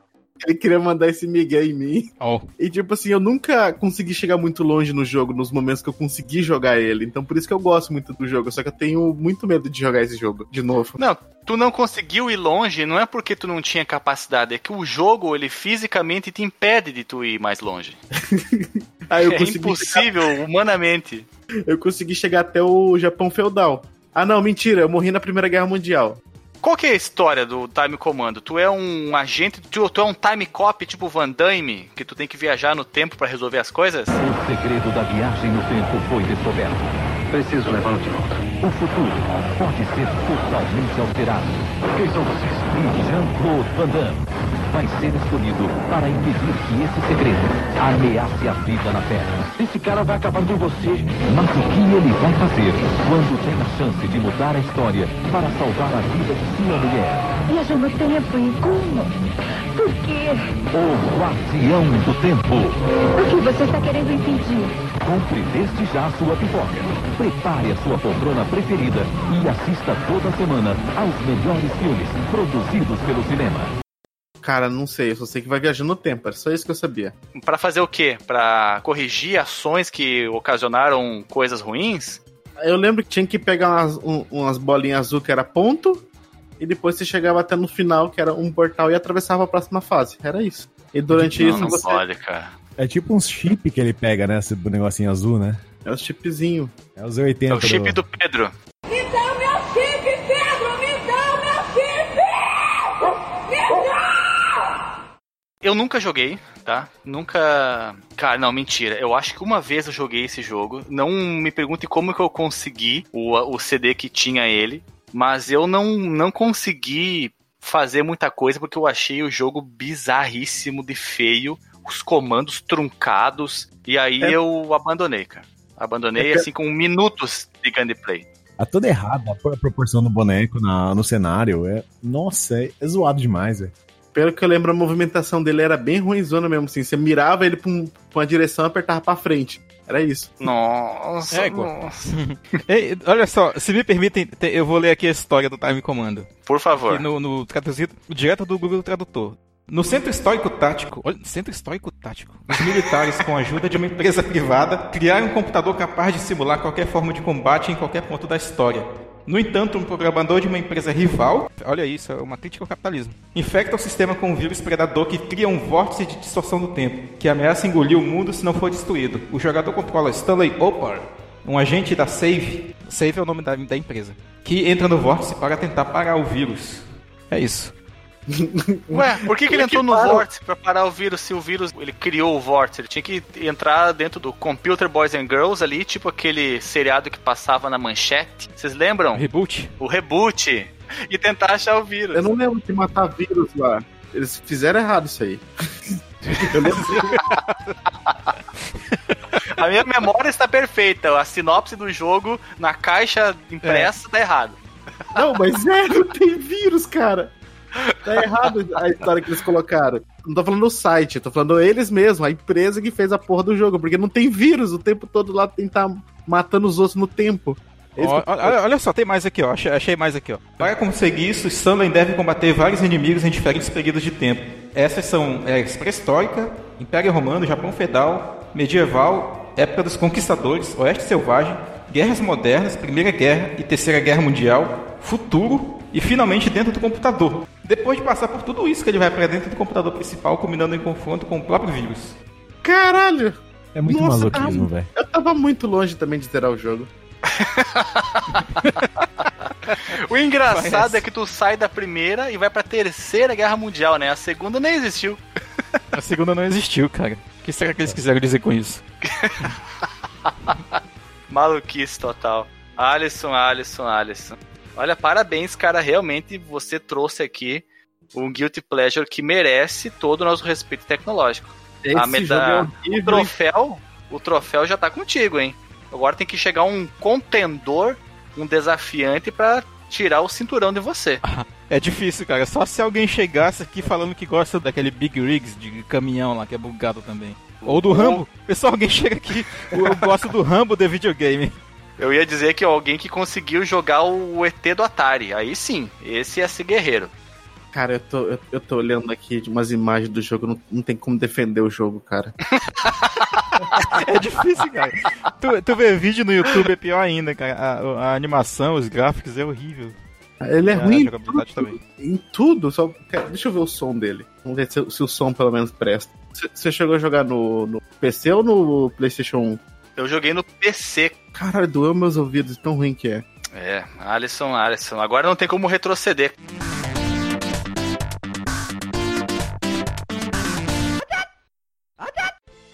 Ele queria mandar esse Miguel em mim. Oh. E tipo assim, eu nunca consegui chegar muito longe no jogo, nos momentos que eu consegui jogar ele. Então por isso que eu gosto muito do jogo. Só que eu tenho muito medo de jogar esse jogo de novo. Não, tu não conseguiu ir longe, não é porque tu não tinha capacidade, é que o jogo, ele fisicamente te impede de tu ir mais longe. É impossível, humanamente. Eu consegui chegar até o Japão feudal. Ah, não, mentira, eu morri na Primeira Guerra Mundial. Qual que é a história do Time Comando? Tu é um agente, tu, tu é um time cop tipo Van Damme, que tu tem que viajar no tempo pra resolver as coisas? O segredo da viagem no tempo foi descoberto. Preciso levá-lo de volta. O futuro pode ser totalmente alterado. Quem são vocês? Jean-Claude Van Damme vai ser escolhido para impedir que esse segredo ameace a vida na Terra. Esse cara vai acabar com você. Mas o que ele vai fazer quando tem a chance de mudar a história para salvar a vida de sua mulher? Viajou no tempo e como? Por quê? O Guardião do Tempo. O que você está querendo impedir? Compre desde já sua pipoca. Prepare a sua poltrona preferida e assista toda semana aos melhores filmes produzidos pelo cinema. Cara, não sei, eu só sei que vai viajando no tempo, era só isso que eu sabia. Para fazer o quê? Para corrigir ações que ocasionaram coisas ruins? Eu lembro que tinha que pegar umas, um, umas bolinhas azul que era ponto, e depois você chegava até no final, que era um portal, e atravessava a próxima fase. Era isso. E durante não, isso não você. pode, cara. É tipo uns chip que ele pega, né? Esse negocinho azul, né? É os chipzinho. É os 80. É o chip do Pedro. Me dá o meu chip, Pedro! Me dá o meu chip! Me dá! Eu nunca joguei, tá? Nunca. Cara, não, mentira. Eu acho que uma vez eu joguei esse jogo. Não me pergunte como que eu consegui o, o CD que tinha ele. Mas eu não, não consegui fazer muita coisa porque eu achei o jogo bizarríssimo de feio. Os comandos truncados. E aí É. eu abandonei, cara. Abandonei É assim com minutos de gameplay. Tá toda errada a proporção do boneco na, no cenário. É, nossa, é, é zoado demais, velho. Pelo que eu lembro, a movimentação dele era bem ruimzona mesmo, assim. Você mirava ele pra, um- pra uma direção e apertava pra frente. Era isso. Nossa, Égua. Ei, olha só, se me permitem, te- eu vou ler aqui a história do Time Comando. Por favor. Aqui no, no traduzido direto do Google Tradutor. No Centro Histórico Tático, olha, Centro Histórico Tático, os militares, com a ajuda de uma empresa privada, criaram um computador capaz de simular qualquer forma de combate em qualquer ponto da história. No entanto, um programador de uma empresa rival, olha isso, é uma crítica ao capitalismo, infecta o sistema com um vírus predador que cria um vórtice de distorção do tempo, que ameaça engolir o mundo se não for destruído. O jogador controla Stanley Opar, um agente da Save, Save é o nome da, da empresa, que entra no vórtice para tentar parar o vírus. É isso. Ué, por que, que ele é que entrou no para? vórtice pra parar o vírus se o vírus ele criou o vórtice? Ele tinha que entrar dentro do Computer Boys and Girls ali, tipo aquele seriado que passava na manchete. Vocês lembram? Reboot? O reboot. E tentar achar o vírus. Eu não lembro de matar vírus lá. Eles fizeram errado isso aí. Eu lembro. A minha memória está perfeita. A sinopse do jogo na caixa impressa tá errado. Não, mas é, não tem vírus, cara. Tá errado a história que eles colocaram. Não tô falando no site, tô falando eles mesmos, a empresa que fez a porra do jogo, porque não tem vírus o tempo todo lá tentar matando os outros no tempo. Olha, olha só, tem mais aqui, ó. Achei, achei mais aqui, ó. Para conseguir isso, Stanley deve combater vários inimigos em diferentes períodos de tempo. Essas são é, pré-histórica, Império Romano, Japão Feudal, Medieval, Época dos Conquistadores, Oeste Selvagem, Guerras Modernas, Primeira Guerra e Terceira Guerra Mundial, Futuro e finalmente dentro do computador. Depois de passar por tudo isso que ele vai para dentro do computador principal, culminando em confronto com o próprio vírus. Caralho! É muito Nossa, masoquismo, cara, velho. Eu tava muito longe também de zerar o jogo. O engraçado Parece. é que tu sai da primeira e vai pra terceira guerra mundial, né? A segunda nem existiu. A segunda não existiu, cara. O que será que eles quiseram dizer com isso? Maluquice total. Alisson, Alisson, Alisson. Olha, parabéns, cara. Realmente você trouxe aqui um Guilty Pleasure que merece todo o nosso respeito tecnológico. Esse a jogo é o troféu, o troféu já tá contigo, hein? Agora tem que chegar um contendor, um desafiante pra tirar o cinturão de você. É difícil, cara. Só se alguém chegasse aqui falando que gosta daquele Big Rigs de caminhão lá, que é bugado também. Ou do Rambo. Pessoal, alguém chega aqui, eu gosto do Rambo de videogame. Eu ia dizer que alguém que conseguiu jogar o ET do Atari. Aí sim, esse ia ser guerreiro. Cara, eu tô, eu, eu tô olhando aqui de umas imagens do jogo, não, não tem como defender o jogo, cara. É difícil, cara. Tu, tu vê vídeo no YouTube é pior ainda, cara. A, a animação, os gráficos é horrível. Ele é a ruim em tudo, também. em tudo, só. cara, Deixa eu ver o som dele. Vamos ver se, se o som pelo menos presta. Você- Você chegou a jogar no, no PC ou no PlayStation 1? Eu joguei no PC. Caralho, doeu meus ouvidos, tão ruim que é. É, Alisson, Alisson. Agora não tem como retroceder.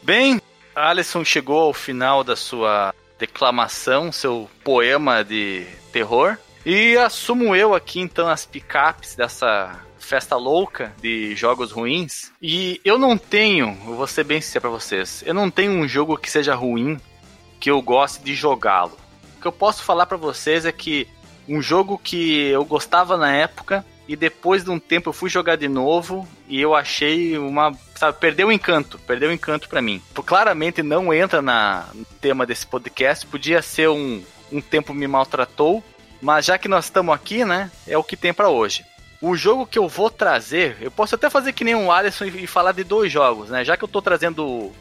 Bem, Alisson chegou ao final da sua declamação, seu poema de terror. E assumo eu aqui então as picapes dessa festa louca de jogos ruins. E eu não tenho, eu vou ser bem sincero pra vocês, eu não tenho um jogo que seja ruim que eu goste de jogá-lo. O que eu posso falar pra vocês é que um jogo que eu gostava na época e depois de um tempo eu fui jogar de novo e eu achei uma, sabe, perdeu o encanto, perdeu o encanto pra mim. Claramente não entra na no tema desse podcast, podia ser um um tempo me maltratou, mas já que nós estamos aqui, né, é o que tem pra hoje. O jogo que eu vou trazer, eu posso até fazer que nem um Alisson e falar de dois jogos, né? Já que eu tô trazendo o,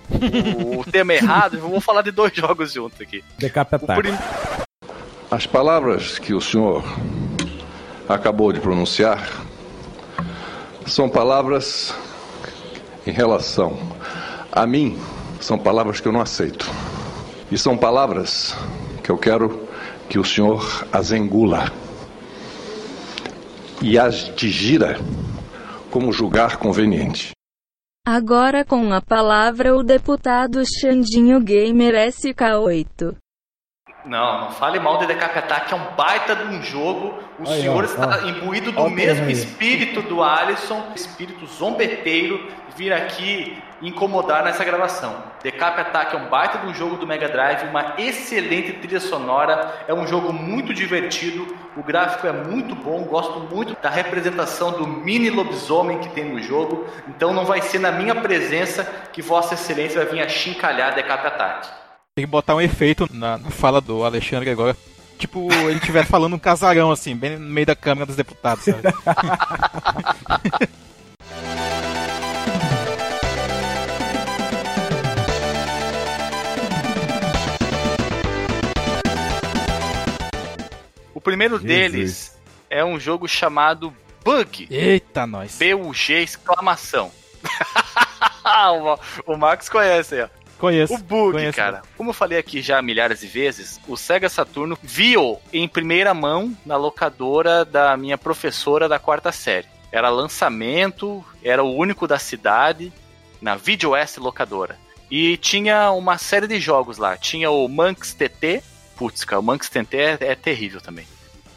o, tema errado, eu vou falar de dois jogos juntos aqui. Decapitar. Prim... As palavras que o senhor acabou de pronunciar são palavras em relação a mim, são palavras que eu não aceito. E são palavras que eu quero que o senhor as engula e as digira como julgar conveniente. Agora com a palavra o deputado Xandinho Gamer SK8. Não, não fale mal de Decapitar, que é um baita de um jogo. O Aí, senhor ó, está ó. imbuído do Ó mesmo espírito do Alisson, espírito zombeteiro, vir aqui incomodar nessa gravação. Decap Attack é um baita de um jogo do Mega Drive, uma excelente trilha sonora, é um jogo muito divertido, o gráfico é muito bom, gosto muito da representação do mini lobisomem que tem no jogo, então não vai ser na minha presença que Vossa Excelência vai vir a chincalhar Decap Attack. Tem que botar um efeito na, na fala do Alexandre agora. Tipo, ele estiver falando um casarão, assim, bem no meio da Câmara dos Deputados, sabe? O primeiro deles é um jogo chamado Bug. Eita, nós. B-U-G exclamação. o, o Marcos conhece aí, ó. Conheço. O Bug, conheço. cara. Como eu falei aqui já milhares de vezes, o Sega Saturno viu em primeira mão na locadora da minha professora da quarta série. Era lançamento, era o único da cidade, na Video S locadora. E tinha uma série de jogos lá. Tinha o Manx TT. Putz, cara, o Manx TT é, é terrível também.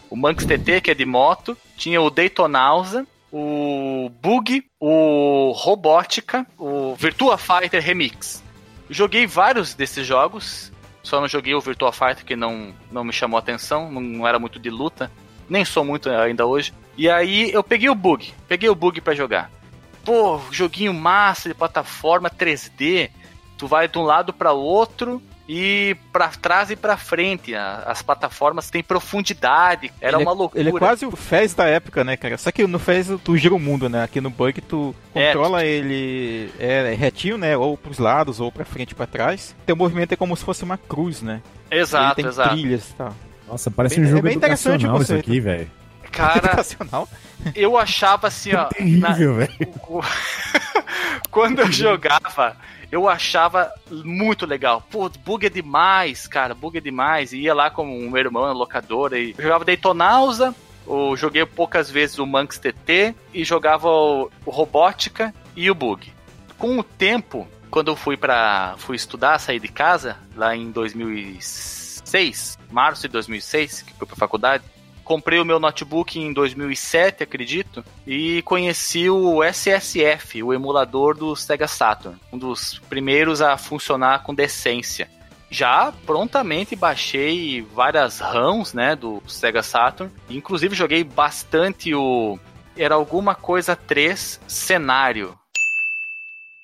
O Manx TT, que é de moto. Tinha o Daytonausa, o Bug, o Robótica, o Virtua Fighter Remix. Joguei vários desses jogos, só não joguei o Virtua Fighter que não, não me chamou a atenção, não, era muito de luta, nem sou muito ainda hoje. E aí eu peguei o Bug, peguei o Bug pra jogar. Pô, joguinho massa de plataforma 3D, tu vai de um lado para outro e para trás e para frente. A- As plataformas têm profundidade, era ele uma é, loucura. Ele é quase o Fez da época, né, cara? Só que no Fez tu gira o mundo, né? Aqui no Bug tu É, controla ele é, retinho, né? Ou pros lados, ou pra frente e pra trás. Teu movimento é como se fosse uma cruz, né? Exato, ele tem exato. trilhas e tal. Nossa, parece Bem- um é jogo bem interessante o isso aqui, velho. Cara, eu achava assim, ó. na- Terrível, velho. Quando eu jogava, eu achava muito legal. Pô, bug é demais, cara, bug é demais. E ia lá com o meu irmão na locadora e eu jogava Daytonausa, eu joguei poucas vezes o Manx TT e jogava o, o Robótica e o Bug. Com o tempo, quando eu fui para fui estudar, sair de casa, lá em 2006, março de 2006, que fui pra faculdade, comprei o meu notebook em 2007, acredito, e conheci o SSF, o emulador do Sega Saturn, um dos primeiros a funcionar com decência. Já prontamente baixei várias RAMs, né, do Sega Saturn, inclusive joguei bastante o era alguma coisa 3 cenário.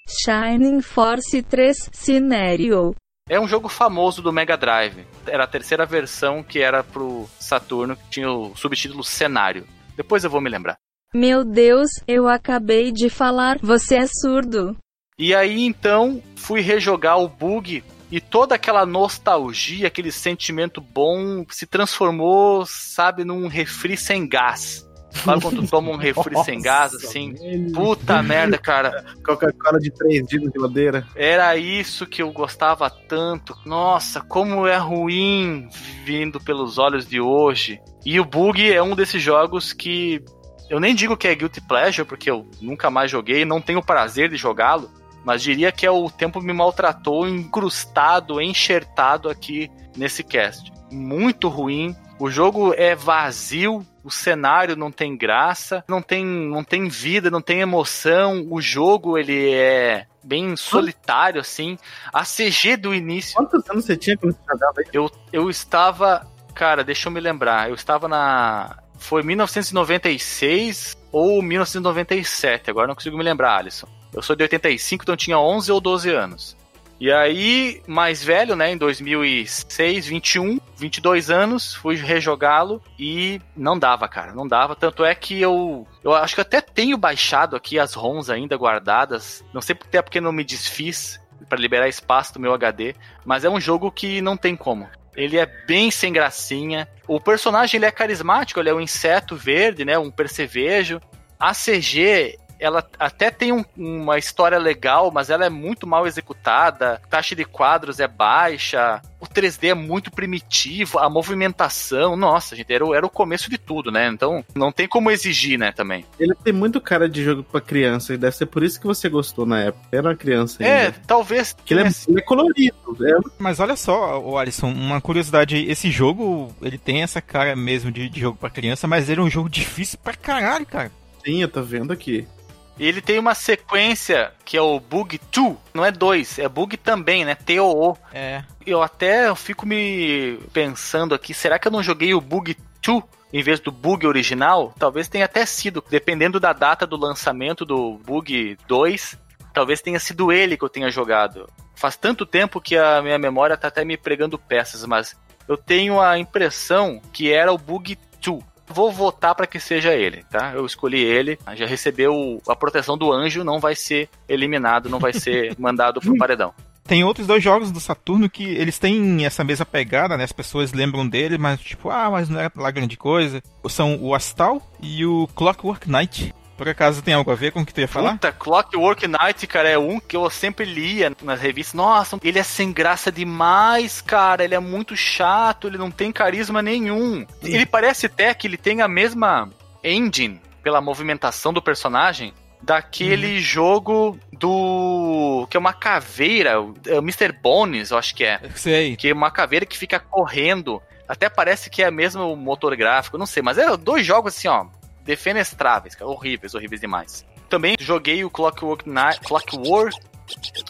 Shining Force 3 Scenario. É um jogo famoso do Mega Drive. Era a terceira versão que era pro Saturno, que tinha o subtítulo Cenário. Depois eu vou me lembrar. Meu Deus, eu acabei de falar, você é surdo. E aí então fui rejogar o bug e toda aquela nostalgia, aquele sentimento bom se transformou, sabe, num refri sem gás. Sabe quando tu toma um refri sem gás, assim? Puta merda, cara. Coca-Cola de 3 na geladeira. Era isso que eu gostava tanto. Nossa, como é ruim vindo pelos olhos de hoje. E o Bug é um desses jogos que eu nem digo que é guilty pleasure, porque eu nunca mais joguei, não tenho prazer de jogá-lo, mas diria que é o tempo me maltratou, incrustado, enxertado aqui nesse cast. Muito ruim. O jogo é vazio, o cenário não tem graça, não tem, não tem vida, não tem emoção. O jogo ele é bem solitário assim. A CG do início. Quantos anos você tinha quando você jogava aí? Eu, eu estava, cara, deixa eu me lembrar. Eu estava na foi 1996 ou 1997, agora não consigo me lembrar, Alisson. Eu sou de 85, então eu tinha 11 ou 12 anos. E aí, mais velho, né, em 2006, 21, 22 anos, fui rejogá-lo e não dava, cara, não dava. Tanto é que eu, eu acho que até tenho baixado aqui as ROMs ainda guardadas. Não sei até porque não me desfiz para liberar espaço do meu HD, mas é um jogo que não tem como. Ele é bem sem gracinha. O personagem ele é carismático, ele é um inseto verde, né, um percevejo. A CG ela até tem um, uma história legal, mas ela é muito mal executada, a taxa de quadros é baixa, o 3D é muito primitivo, a movimentação, nossa, gente, era, era o começo de tudo, né? Então não tem como exigir, né, também. Ele tem muito cara de jogo para criança, e deve ser por isso que você gostou na época. Era uma criança ainda. É, talvez. Que ele, é, ele é colorido. É... Mas olha só, o Alisson, uma curiosidade, esse jogo, ele tem essa cara mesmo de, de jogo para criança, mas ele é um jogo difícil pra caralho, cara. Sim, eu tô vendo aqui. E ele tem uma sequência que é o Bug 2, não é 2, é Bug também, né? T-O-O. É. Eu até fico me pensando aqui, será que eu não joguei o Bug 2 em vez do Bug original? Talvez tenha até sido, dependendo da data do lançamento do Bug 2, talvez tenha sido ele que eu tenha jogado. Faz tanto tempo que a minha memória tá até me pregando peças, mas eu tenho a impressão que era o Bug 2 vou votar para que seja ele, tá? Eu escolhi ele, já recebeu a proteção do anjo, não vai ser eliminado, não vai ser mandado pro paredão. Tem outros dois jogos do Saturno que eles têm essa mesma pegada, né? As pessoas lembram dele, mas tipo, ah, mas não é lá grande coisa. São o Astal e o Clockwork Knight. Por acaso tem algo a ver com o que tu ia falar? Puta, Clockwork Night, cara, é um que eu sempre lia nas revistas. Nossa, ele é sem graça demais, cara. Ele é muito chato, ele não tem carisma nenhum. Ele parece até que ele tem a mesma engine pela movimentação do personagem daquele uhum. jogo do. que é uma caveira, é o Mr. Bones, eu acho que é. Sei. Que é uma caveira que fica correndo. Até parece que é mesmo o motor gráfico, não sei, mas é dois jogos assim, ó, defenestráveis, cara, horríveis, horríveis demais. Também joguei o Clockwork Night, Clockwork,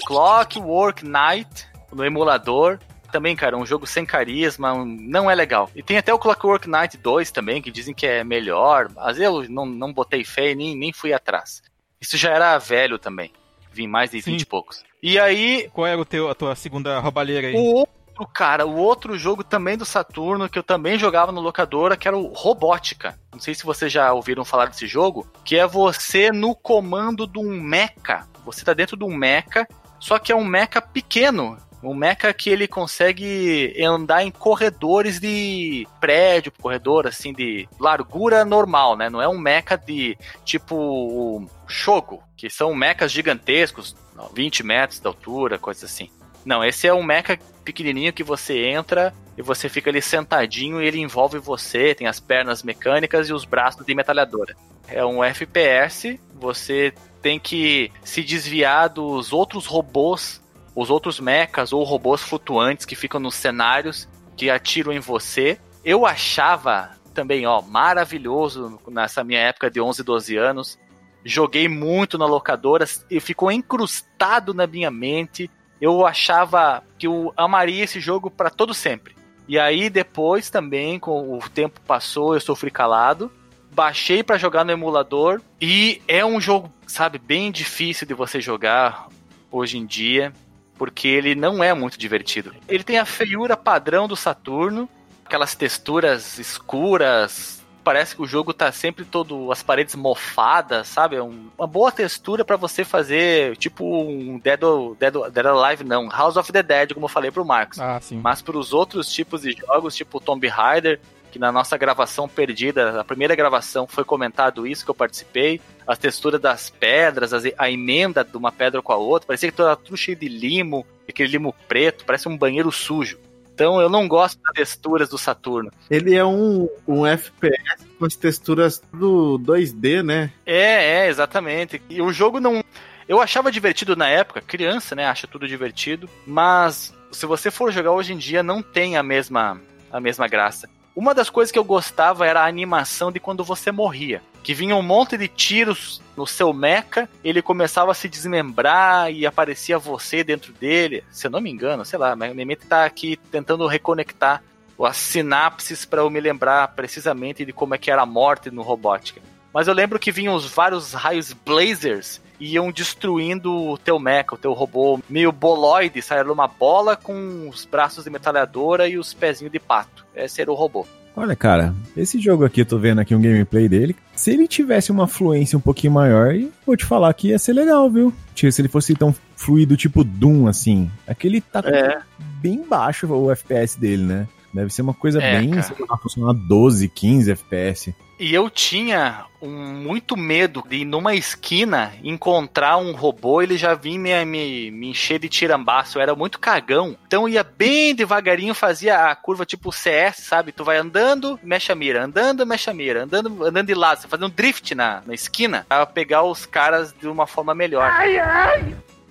Clockwork Night no emulador. Também, cara, um jogo sem carisma, não é legal. E tem até o Clockwork Night 2 também, que dizem que é melhor, mas eu não, não botei fé e nem, nem fui atrás. Isso já era velho também. Vim mais de Sim. 20 e poucos. E aí. Qual é o teu, a tua segunda roubalheira aí? O outro, cara, o outro jogo também do Saturno, que eu também jogava no locadora, que era o Robótica. Não sei se vocês já ouviram falar desse jogo, que é você no comando de um mecha. Você tá dentro de um mecha, só que é um mecha pequeno. Um mecha que ele consegue andar em corredores de prédio, corredor assim de largura normal, né? Não é um mecha de tipo Shogo, que são mechas gigantescos, 20 metros de altura, coisas assim. Não, esse é um mecha pequenininho que você entra e você fica ali sentadinho e ele envolve você, tem as pernas mecânicas e os braços de metralhadora. É um FPS, você tem que se desviar dos outros robôs, os outros mechas ou robôs flutuantes que ficam nos cenários que atiram em você. Eu achava também, ó, maravilhoso nessa minha época de 11, 12 anos. Joguei muito na locadora e ficou incrustado na minha mente eu achava que eu amaria esse jogo para todo sempre. E aí depois também, com o tempo passou, eu sofri calado, baixei para jogar no emulador e é um jogo, sabe, bem difícil de você jogar hoje em dia, porque ele não é muito divertido. Ele tem a feiura padrão do Saturno, aquelas texturas escuras, parece que o jogo tá sempre todo as paredes mofadas, sabe? É um, uma boa textura para você fazer tipo um Dead, Dead, Dead Alive, não, House of the Dead, como eu falei pro Marcos. Ah, sim. Mas para os outros tipos de jogos, tipo Tomb Raider, que na nossa gravação perdida, a primeira gravação foi comentado isso que eu participei, as texturas das pedras, a emenda de uma pedra com a outra, parecia que estava tudo cheio de limo, aquele limo preto, parece um banheiro sujo. Então eu não gosto das texturas do Saturno. Ele é um, um FPS com as texturas do 2D, né? É, é, exatamente. E o jogo não. Eu achava divertido na época, criança, né? Acha tudo divertido. Mas se você for jogar hoje em dia, não tem a mesma, a mesma graça. Uma das coisas que eu gostava era a animação de quando você morria. Que vinha um monte de tiros no seu mecha, ele começava a se desmembrar e aparecia você dentro dele. Se eu não me engano, sei lá, mas minha mente tá aqui tentando reconectar as sinapses para eu me lembrar precisamente de como é que era a morte no Robótica. Mas eu lembro que vinham os vários raios blazers e iam destruindo o teu mecha, o teu robô meio boloide, saia uma bola com os braços de metralhadora e os pezinhos de pato. Esse era o robô. Olha, cara, esse jogo aqui, eu tô vendo aqui um gameplay dele. Se ele tivesse uma fluência um pouquinho maior, vou te falar que ia ser legal, viu? Tipo, se ele fosse tão fluido tipo Doom, assim. Aquele tá É. bem baixo o FPS dele, né? Deve ser uma coisa É, bem, sei lá, funcionar 12, 15 FPS. E eu tinha um, muito medo de ir numa esquina encontrar um robô ele já vinha me, me, me encher de tirambaço. Eu era muito cagão. Então eu ia bem devagarinho, fazia a curva tipo CS, sabe? Tu vai andando, mexe a mira, andando, mexe a mira, andando, andando de lado, você fazendo um drift na, na esquina pra pegar os caras de uma forma melhor.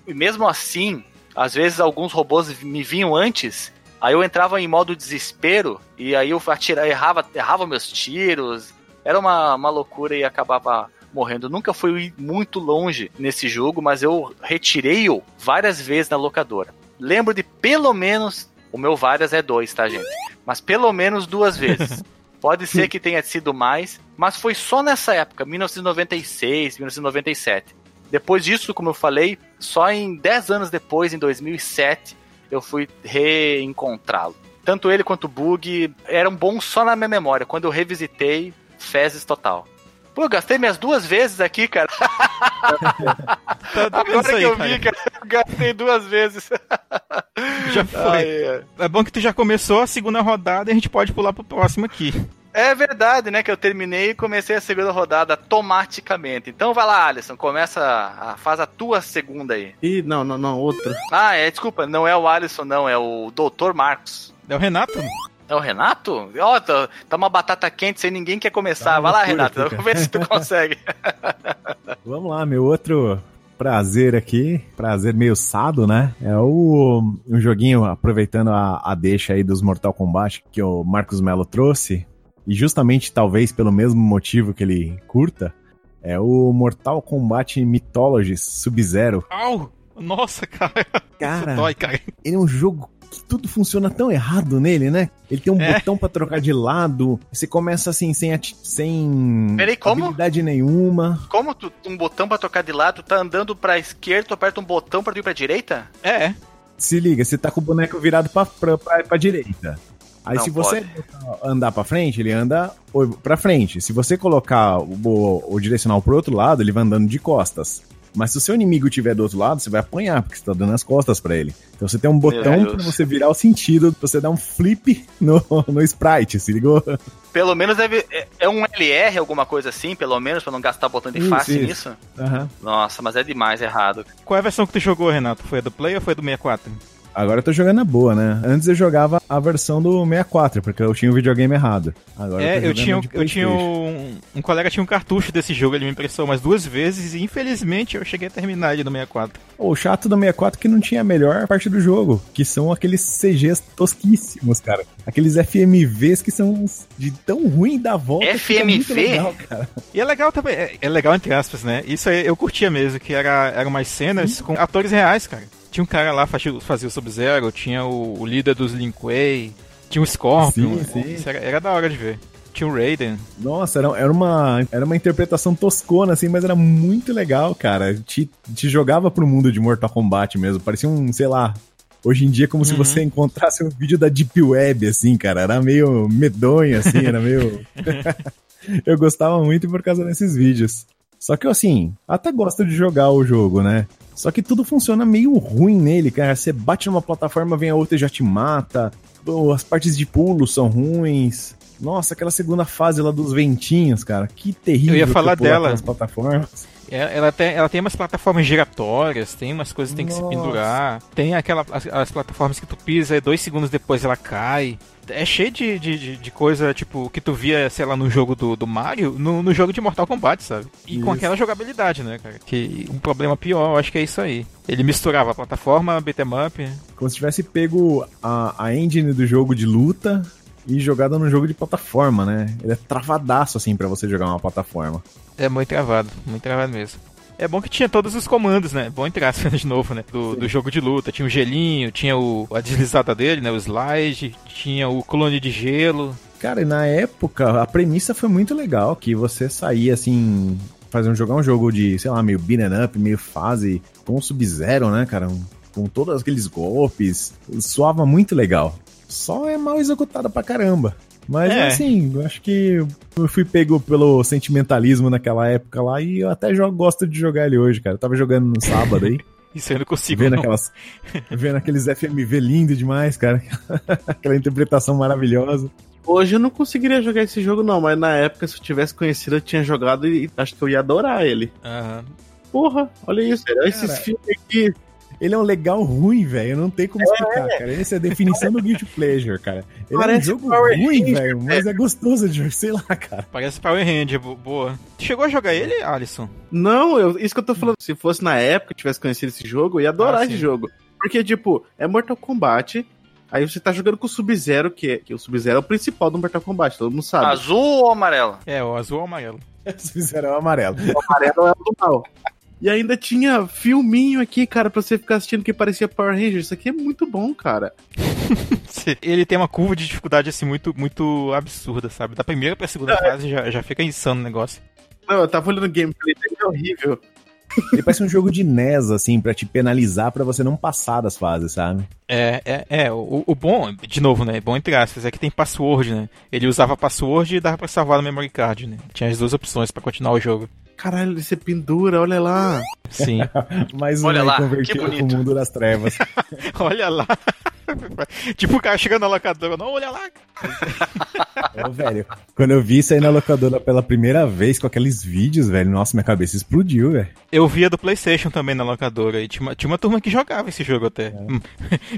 E mesmo assim, às vezes alguns robôs me vinham antes. Aí eu entrava em modo desespero e aí eu atira, errava, errava meus tiros. Era uma, uma loucura e acabava morrendo. Nunca fui muito longe nesse jogo, mas eu retirei-o várias vezes na locadora. Lembro de pelo menos. O meu várias é dois, tá, gente? Mas pelo menos duas vezes. Pode ser que tenha sido mais, mas foi só nessa época, 1996, 1997. Depois disso, como eu falei, só em 10 anos depois, em 2007, eu fui reencontrá-lo. Tanto ele quanto o Bug eram bons só na minha memória. Quando eu revisitei, fezes total. Pô, eu gastei minhas duas vezes aqui, cara. Tá Agora aí, que eu cara. vi, cara, eu gastei duas vezes. Já foi. Ai, ai. É bom que tu já começou a segunda rodada e a gente pode pular pro próximo aqui. É verdade, né? Que eu terminei e comecei a segunda rodada automaticamente. Então vai lá, Alisson, começa, a, faz a tua segunda aí. Ih, não, não, não, outra. Ah, é, desculpa, não é o Alisson, não, é o Dr. Marcos. É o Renato? É o Renato? Ó, tá, tá uma batata quente sem ninguém quer começar. Vai lá, Renato, vamos ver se tu consegue. Vamos lá, meu outro prazer aqui, prazer meio sado, né? É o um joguinho aproveitando a, a deixa aí dos Mortal Kombat que o Marcos Melo trouxe, e justamente talvez pelo mesmo motivo que ele curta, é o Mortal Kombat Mythologies Sub-Zero. Au! Nossa, cara. Cara, dói, cara. ele é um jogo que tudo funciona tão errado nele, né? Ele tem um É. botão pra trocar de lado, você começa assim sem, ati- sem Peraí, como? habilidade nenhuma. Como tu, um botão pra tocar de lado, tu tá andando pra esquerda, tu aperta um botão pra tu ir pra direita? É. Se liga, você tá com o boneco virado pra, pra, pra, pra direita. Aí Não se você pode. andar pra frente, ele anda pra frente. Se você colocar o, o, o direcional pro outro lado, ele vai andando de costas. Mas se o seu inimigo estiver do outro lado, você vai apanhar, porque você tá dando as costas pra ele. Então você tem um botão pra você virar o sentido, pra você dar um flip no, no sprite, se ligou? Pelo menos deve. É, é um LR, alguma coisa assim, pelo menos, pra não gastar botão de Isso, face isso. nisso? Aham. Nossa, mas é demais errado. Qual é a versão que tu jogou, Renato? Foi a do Play ou foi a do 64? Agora eu tô jogando a boa, né? Antes eu jogava a versão do 64, porque eu tinha o videogame errado. Agora é, eu jogando tinha, eu tinha um, um colega tinha um cartucho desse jogo, ele me emprestou umas duas vezes e infelizmente eu cheguei a terminar ele no 64. O chato do 64 é que não tinha a melhor parte do jogo, que são aqueles CGs tosquíssimos, cara. Aqueles FMVs que são de tão ruim da volta. FMV? legal, cara. E é legal também, é, é legal entre aspas, né? Isso aí eu curtia mesmo, que era, eram umas cenas com atores reais, cara. Tinha um cara lá fazia, fazia o Sub-Zero, tinha o, o líder dos Lin Kuei, tinha o Scorpion. Sim, sim. Era, era da hora de ver. Tinha o Raiden. Nossa, era, era, uma, era uma interpretação toscona, assim, mas era muito legal, cara. Te, te jogava pro mundo de Mortal Kombat mesmo. Parecia um, sei lá. Hoje em dia, como se Uhum. você encontrasse um vídeo da Deep Web, assim, cara. Era meio medonho, assim, era meio. Eu gostava muito por causa desses vídeos. Só que, assim, até gosto de jogar o jogo, né? Só que tudo funciona meio ruim nele, cara. Você bate numa plataforma, vem a outra e já te mata. As partes de pulo são ruins. Nossa, aquela segunda fase lá dos ventinhos, cara. Que terrível. Eu ia falar é pular dela. plataformas. É, Ela tem, ela tem umas plataformas giratórias, tem umas coisas que tem que se Nossa. pendurar. Tem aquela, as, as plataformas que tu pisa e dois segundos depois ela cai. É cheio de, de, de- coisa, tipo, que tu via, sei lá, no jogo do, do Mario, no, no jogo de Mortal Kombat, sabe? E com Isso. aquela jogabilidade, né, cara? Que um problema pior, eu acho que é isso aí. Ele misturava a plataforma, beat'em up. Como se tivesse pego a, a engine do jogo de luta e jogada no jogo de plataforma, né? Ele é travadaço, assim, pra você jogar uma plataforma. É muito travado, muito travado mesmo. É bom que tinha todos os comandos, né? Bom entrar de novo, né? Do, do jogo de luta. Tinha o gelinho, tinha o, a deslizada dele, né? O slide, tinha o clone de gelo. Cara, e na época, a premissa foi muito legal, que você saía, assim, fazer um jogar um jogo de, sei lá, meio beat'em up, meio fase, com Sub-Zero, né, cara? Um, com todos aqueles golpes, soava muito legal. Só é mal executada pra caramba. Mas é. assim, eu acho que eu fui pego pelo sentimentalismo naquela época lá e eu até jogo, gosto de jogar ele hoje, cara. Eu tava jogando no sábado aí. Isso eu não consigo. Vendo, não. Aquelas, vendo aqueles FMV lindo demais, cara. Aquela interpretação maravilhosa. Hoje eu não conseguiria jogar esse jogo, não, mas na época, se eu tivesse conhecido, eu tinha jogado e acho que eu ia adorar ele. Aham. Porra, olha isso, cara. esses filmes aqui. Ele é um legal ruim, velho. Não tem como explicar, cara. Essa é a definição do Guilty Pleasure, cara. Ele Parece é um jogo Power ruim, velho, mas é gostoso de jogar, sei lá, cara. Parece Power Ranger, bo- boa. Chegou a jogar ele, Alisson? Não, eu- isso que eu tô falando. Se fosse na época, eu tivesse conhecido esse jogo, eu ia adorar Ah, esse jogo. Porque, tipo, é Mortal Kombat. Aí você tá jogando com o Sub-Zero, que, é- que o Sub-Zero é o principal do Mortal Kombat, todo mundo sabe. Azul ou amarelo? É, o azul ou o amarelo. Se fizeram o amarelo. O amarelo é o do mal. E ainda tinha filminho aqui, cara, pra você ficar assistindo que parecia Power Rangers. Isso aqui é muito bom, cara. Ele tem uma curva de dificuldade assim muito, muito absurda, sabe? Da primeira pra segunda fase já, já fica insano o negócio. Não, eu tava olhando o gameplay dele, é horrível. Ele parece um jogo de NES, assim, pra te penalizar pra você não passar das fases, sabe? É, é, é. O, o bom, de novo, né? Bom entre aspas, é que tem password, né? Ele usava password e dava pra salvar no memory card, né? Tinha as duas opções pra continuar o jogo. Caralho, você pendura, olha lá. Sim. Mais um Olha lá, que convertido bonito. pro mundo das trevas. olha lá. tipo o cara chegando na locadora, não, olha lá. Ô, velho, quando eu vi isso aí na locadora pela primeira vez com aqueles vídeos, velho, nossa, minha cabeça explodiu, velho. Eu via do PlayStation também na locadora e tinha uma, tinha uma turma que jogava esse jogo até. Hum.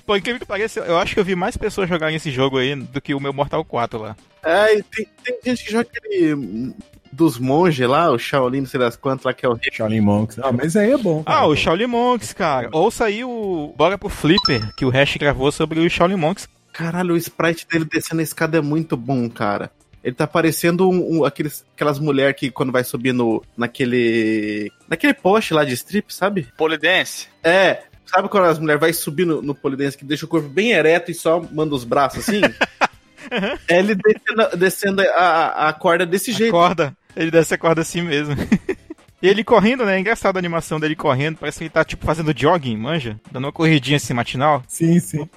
Por incrível que pareça, eu acho que eu vi mais pessoas jogarem esse jogo aí do que o meu Mortal 4 lá. É, tem, tem gente que joga aquele dos monges lá, o Shaolin, não sei das quantas lá, que é o Shaolin Monks. Ah, mas aí é bom. Ah, o Shaolin Monks, cara. Ouça aí o Bora pro Flipper, que o Hash gravou sobre o Shaolin Monks. Caralho, o sprite dele descendo a escada é muito bom, cara. Ele tá parecendo um, um- aqueles, aquelas mulheres que quando vai subir no, naquele. naquele poste lá de strip, sabe? Polidense. É. Sabe quando as mulheres vai subir no, no polidense que deixa o corpo bem ereto e só manda os braços assim? É ele descendo, descendo a, a- a corda desse jeito. Corda. Ele desce a corda assim mesmo. E ele correndo, né? É engraçado a animação dele correndo. Parece que ele tá, tipo, fazendo jogging, manja? Dando uma corridinha assim matinal. Sim, sim.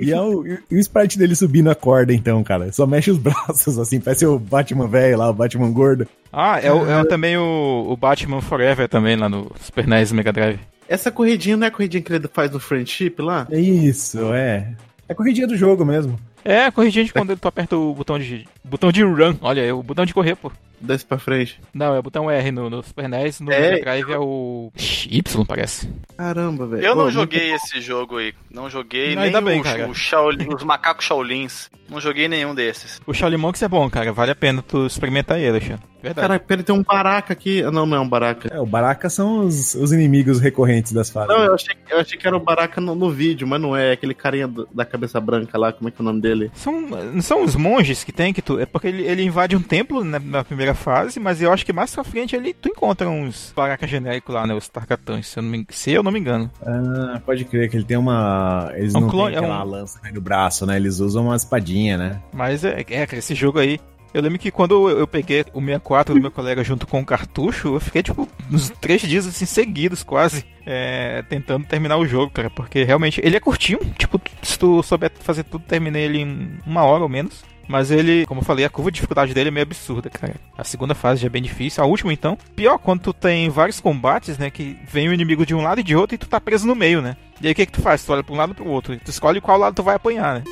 E, é o, e o sprite dele subindo a corda, então, cara. Só mexe os braços, assim. Parece o Batman velho lá, o Batman gordo. Ah, é, o- é o- também o, o Batman Forever também lá no Super NES Mega Drive. Essa corridinha não é a corridinha que ele faz no friendship lá? É isso, é. É a corridinha do jogo mesmo. É, a corridinha de quando tu aperta o botão de. botão de run. Olha, é o botão de correr, pô. Desce pra frente. Não, é o botão R no, no Super NES, no É. Mega Drive é o. Y, parece. Caramba, velho. Eu não Ô, joguei esse jogo aí. Não joguei Não, nem ainda bem, o, cara. o Shaolin, os macacos Shaolins. Não joguei nenhum desses. O Shaolin Monks é bom, cara. Vale a pena tu experimentar ele, Alexandre. Verdade. Caralho, pera, tem um baraca aqui. Ah, Não, não é um baraca. É, o Baraka são os, os inimigos recorrentes das fases. Não, eu achei, eu achei que era o baraca no, no vídeo, mas não é. É aquele carinha do- da cabeça branca lá, como é que é o nome dele? São, não são os monges que tem que tu. É porque ele, ele invade um templo né, na primeira fase, mas eu acho que mais pra frente ele, tu encontra uns baracas genéricos lá, né? Os Tarkatans, se eu não me, se eu não me engano. Ah, pode crer que ele tem uma. Eles É um não clone- têm é aquela um- lança no braço, né? Eles usam uma espadinha, né? Mas é, é, cara, esse jogo aí. Eu lembro que quando eu eu peguei o 64 do meu colega junto com o cartucho, eu fiquei, tipo, uns três dias assim seguidos, quase, é, tentando terminar o jogo, cara. Porque realmente ele é curtinho, tipo, se tu souber fazer tudo, terminei ele em uma hora ou menos. Mas ele, como eu falei, a curva de dificuldade dele é meio absurda, cara. A segunda fase já é bem difícil, a última então. Pior quando tu tem vários combates, né? Que vem o inimigo de um lado e de outro e tu tá preso no meio, né? E aí o que que tu faz? Tu olha pra um lado e pro outro. Tu escolhe qual lado tu vai apanhar, né?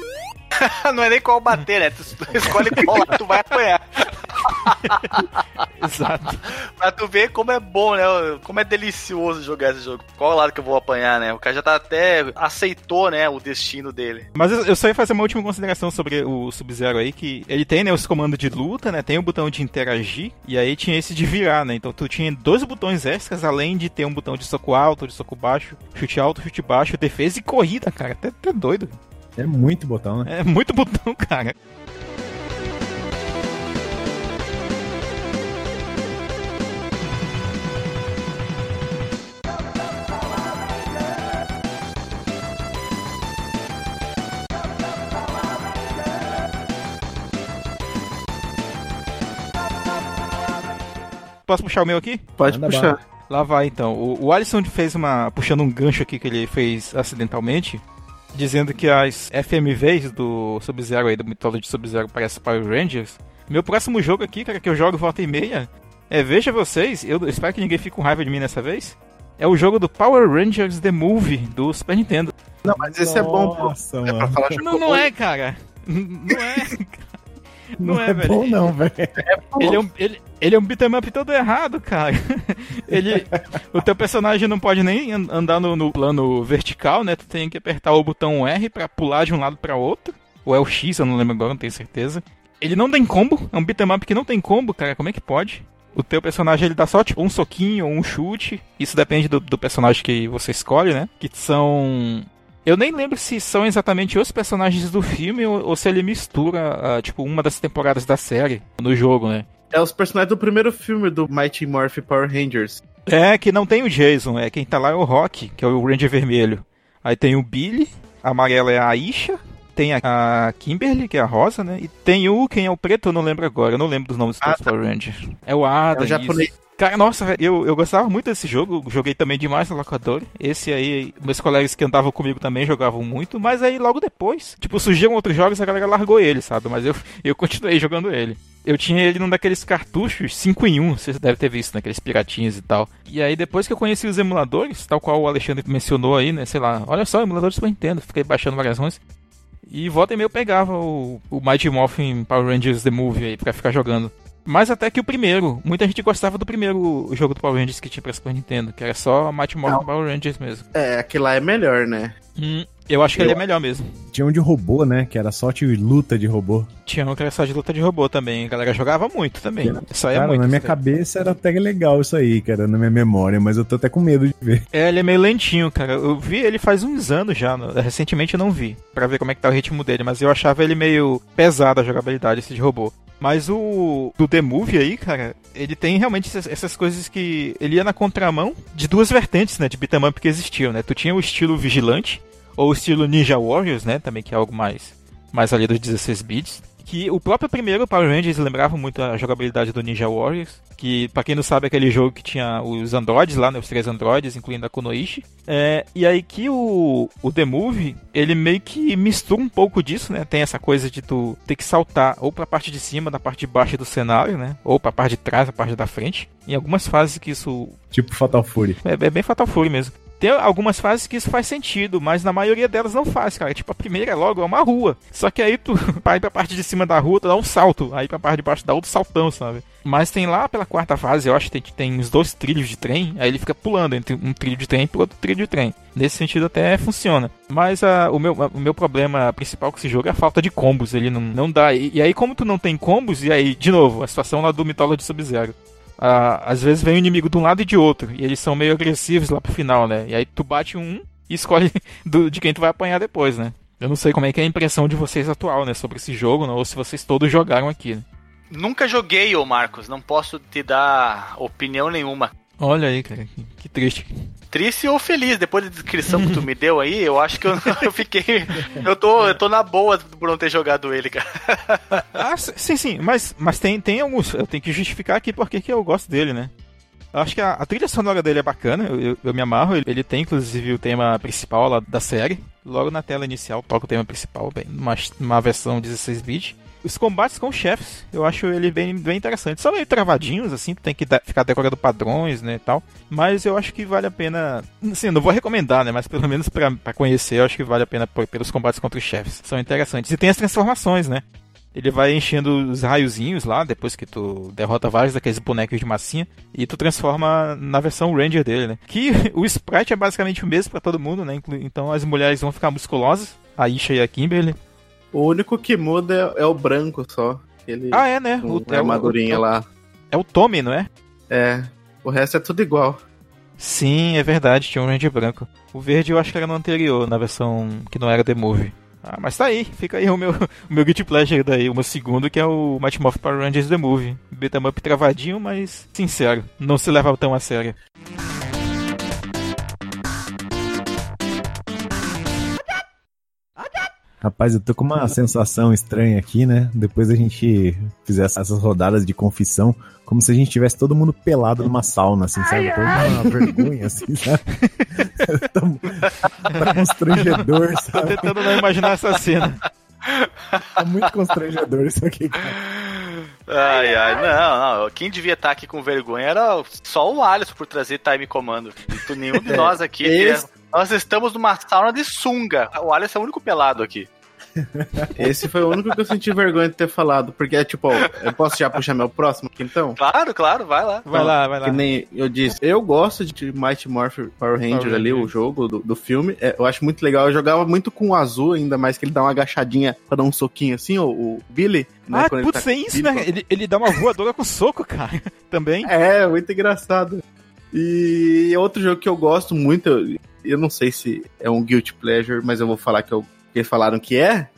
não é nem qual bater, né? Tu escolhe qual lado tu vai apanhar. Exato. pra tu ver como é bom, né? Como é delicioso jogar esse jogo. Qual lado que eu vou apanhar, né? O cara já tá até aceitou, né, o destino dele. Mas eu, eu só ia fazer uma última consideração sobre o Sub-Zero aí, que ele tem, né, os comandos de luta, né, tem o botão de interagir, e aí tinha esse de virar, né, então tu tinha dois botões extras, além de ter um botão de soco alto, de soco baixo, chute alto, chute baixo, defesa e corrida, cara, até, até doido. É muito botão, né? É muito botão, cara. Posso puxar o meu aqui? Pode Manda puxar. bala. Lá vai então. O, o Alisson fez uma. puxando um gancho aqui que ele fez acidentalmente, dizendo que as FMVs do Sub-Zero aí, do Mythology Sub-Zero, parece Power Rangers. Meu próximo jogo aqui, cara, que eu jogo volta e meia, é Veja vocês, eu espero que ninguém fique com raiva de mim nessa vez. É o jogo do Power Rangers The Movie do Super Nintendo. Não, mas esse é bom, pô. Nossa, É pra falar de Não, não é, cara. Não é. Não, é, velho. bom não, velho. Ele é um, ele, ele é um beat'em up todo errado, cara. Ele, o teu personagem não pode nem an- andar no, no plano vertical, né? Tu tem que apertar o botão R pra pular de um lado pra outro. Ou é o X, eu não lembro agora, não tenho certeza. Ele não tem combo, é um beat'em up que não tem combo, cara. Como é que pode? O teu personagem ele dá só tipo um soquinho ou um chute. Isso depende do, do personagem que você escolhe, né? Que são eu nem lembro se são exatamente os personagens do filme ou, ou se ele mistura, ah, tipo, uma das temporadas da série no jogo, né? É os personagens do primeiro filme do Mighty Morphin Power Rangers. É, que não tem o Jason, é quem tá lá é o Rock, que é o Ranger vermelho. Aí tem o Billy, a amarela é a Aisha, tem a, Kimberly, que é a rosa, né? E tem o, quem é o preto, eu não lembro agora, eu não lembro dos nomes dos. Power Rangers. É o Adam, É o japonês. isso. Cara, nossa, eu, eu gostava muito desse jogo, joguei também demais no locador. Esse aí, meus colegas que andavam comigo também jogavam muito, mas aí logo depois, tipo, surgiram outros jogos e a galera largou ele, sabe? Mas eu, eu continuei jogando ele. Eu tinha ele num daqueles cartuchos 5 em 1, vocês devem ter visto, naqueles piratinhas e tal. E aí depois que eu conheci os emuladores, tal qual o Alexandre mencionou aí, né, sei lá, olha só, emulador do Super Nintendo, fiquei baixando variações. E volta e meia eu pegava o, o Mighty Morphin Power Rangers The Movie aí pra ficar jogando. Mais até que o primeiro. Muita gente gostava do primeiro jogo do Power Rangers que tinha pra Super Nintendo, que era só Mighty Morphin Não. Power Rangers mesmo. É, aquele lá é melhor, né? Hum, eu acho que Eu- ele é melhor mesmo. Tinha um de robô, né? Que era só de luta de robô. Tinha um que era só de luta de robô também. A galera jogava muito também. Isso aí é Cara, muito. na minha aí. cabeça era até legal isso aí, cara, na minha memória, mas eu tô até com medo de ver. É, ele é meio lentinho, cara. Eu vi ele faz uns anos já. Recentemente eu não vi, Pra ver como é que tá o ritmo dele, mas eu achava ele meio pesado a jogabilidade esse de robô. Mas o do The Movie aí, cara, ele tem realmente essas, essas coisas que ele ia na contramão de duas vertentes, né, de beat'em up que existiam, né? Tu tinha o estilo vigilante ou o estilo Ninja Warriors, né, também que é algo mais mais ali dos 16 bits. Que o próprio primeiro Power Rangers lembrava muito a jogabilidade do Ninja Warriors. Que, pra quem não sabe, é aquele jogo que tinha os androides lá, né? Os três androides, incluindo a Kunoichi. É, e aí que o, o The Movie, ele meio que mistura um pouco disso, né? Tem essa coisa de tu ter que saltar ou pra parte de cima, da parte de baixo do cenário, né? Ou pra parte de trás, da parte da frente. Em algumas fases que isso Tipo Fatal Fury. é, é bem Fatal Fury mesmo. Tem algumas fases que isso faz sentido, mas na maioria delas não faz, cara. Tipo, a primeira é logo, é uma rua. Só que aí tu vai pra parte de cima da rua, tu dá um salto. Aí pra parte de baixo dá outro saltão, sabe? Mas tem lá pela quarta fase, eu acho que tem, tem uns dois trilhos de trem. Aí ele fica pulando entre um trilho de trem e outro trilho de trem. Nesse sentido até funciona. Mas ah, o, meu, o meu problema principal com esse jogo é a falta de combos. Ele não, não dá. E, e aí, como tu não tem combos, e aí, de novo, a situação lá do Mythology Sub-Zero. Ah, às vezes vem um inimigo de um lado e de outro, e eles são meio agressivos lá pro final, né? E aí tu bate um e escolhe do- de quem tu vai apanhar depois, né? Eu não sei como é que é a impressão de vocês atual, né, sobre esse jogo, né? ou se vocês todos jogaram aqui. Né? Nunca joguei, ô Marcos. Não posso te dar opinião nenhuma. Olha aí, cara, que triste. Triste ou feliz, depois da descrição que tu me deu aí, eu acho que eu, eu fiquei. Eu tô, eu tô na boa por não ter jogado ele, cara. Ah, sim, sim, mas, mas tem, tem alguns. Eu tenho que justificar aqui porque que eu gosto dele, né? Eu acho que a, a trilha sonora dele é bacana, eu, eu, eu me amarro. Ele, ele tem inclusive o tema principal lá da série. Logo na tela inicial toca o tema principal, bem, numa, numa versão 16-bit. Os combates com chefes, eu acho ele bem, bem interessante. São meio travadinhos, assim, tem que ficar decorando padrões, né, e tal. Mas eu acho que vale a pena... Assim, não vou recomendar, né, mas pelo menos pra conhecer, eu acho que vale a pena por- pelos combates contra os chefes. São interessantes. E tem as transformações, né. Ele vai enchendo os raiozinhos lá, depois que tu derrota vários daqueles bonecos de massinha, e tu transforma na versão Ranger dele, né? Que o sprite é basicamente o mesmo pra todo mundo, né? Então as mulheres vão ficar musculosas, a Isha e a Kimberly. O único que muda é, é o branco só. Ele, Ah, é, né? com O- armadurinha é o- lá. É o Tommy, não é? É. O resto é tudo igual. Sim, é verdade, tinha um Ranger branco. O verde eu acho que era no anterior, na versão que não era The Movie. Ah, mas tá aí, fica aí o meu, o meu Guilty Pleasure daí, o meu segundo, que é o Mighty Morphin Power Rangers The Movie. Beat'em up travadinho, mas sincero, não se leva tão a sério. Rapaz, eu tô com uma sensação estranha aqui, né? Depois a gente fizer essas rodadas de confissão, como se a gente tivesse todo mundo pelado numa sauna, assim, sabe? Tô com uma vergonha, assim, sabe? tá, tá constrangedor, sabe? Tô tentando não imaginar essa cena. Tá muito constrangedor isso aqui, cara. Ai, ai, não, não. Quem devia estar aqui com vergonha era só o Alisson por trazer time comando. E nenhum de nós aqui. Esse... Nós estamos numa sauna de sunga. O Alisson é o único pelado aqui. Esse foi o único que eu senti vergonha de ter falado, porque é tipo, eu posso já puxar meu próximo aqui então? Claro, claro, vai lá. Vai lá, vai lá. Que nem eu disse, eu gosto de Mighty Morphin Power Rangers Power ali, Ranger. o jogo do, do filme. É, eu acho muito legal. Eu jogava muito com o azul, ainda mais que ele dá uma agachadinha pra dar um soquinho assim, o, o Billy. Né, ah, putz, tá é isso, né? Ele, ele dá uma voadora com soco, cara. Também. É, muito engraçado. E outro jogo que eu gosto muito, eu, eu não sei se é um guilty pleasure, mas eu vou falar que eu que falaram que é,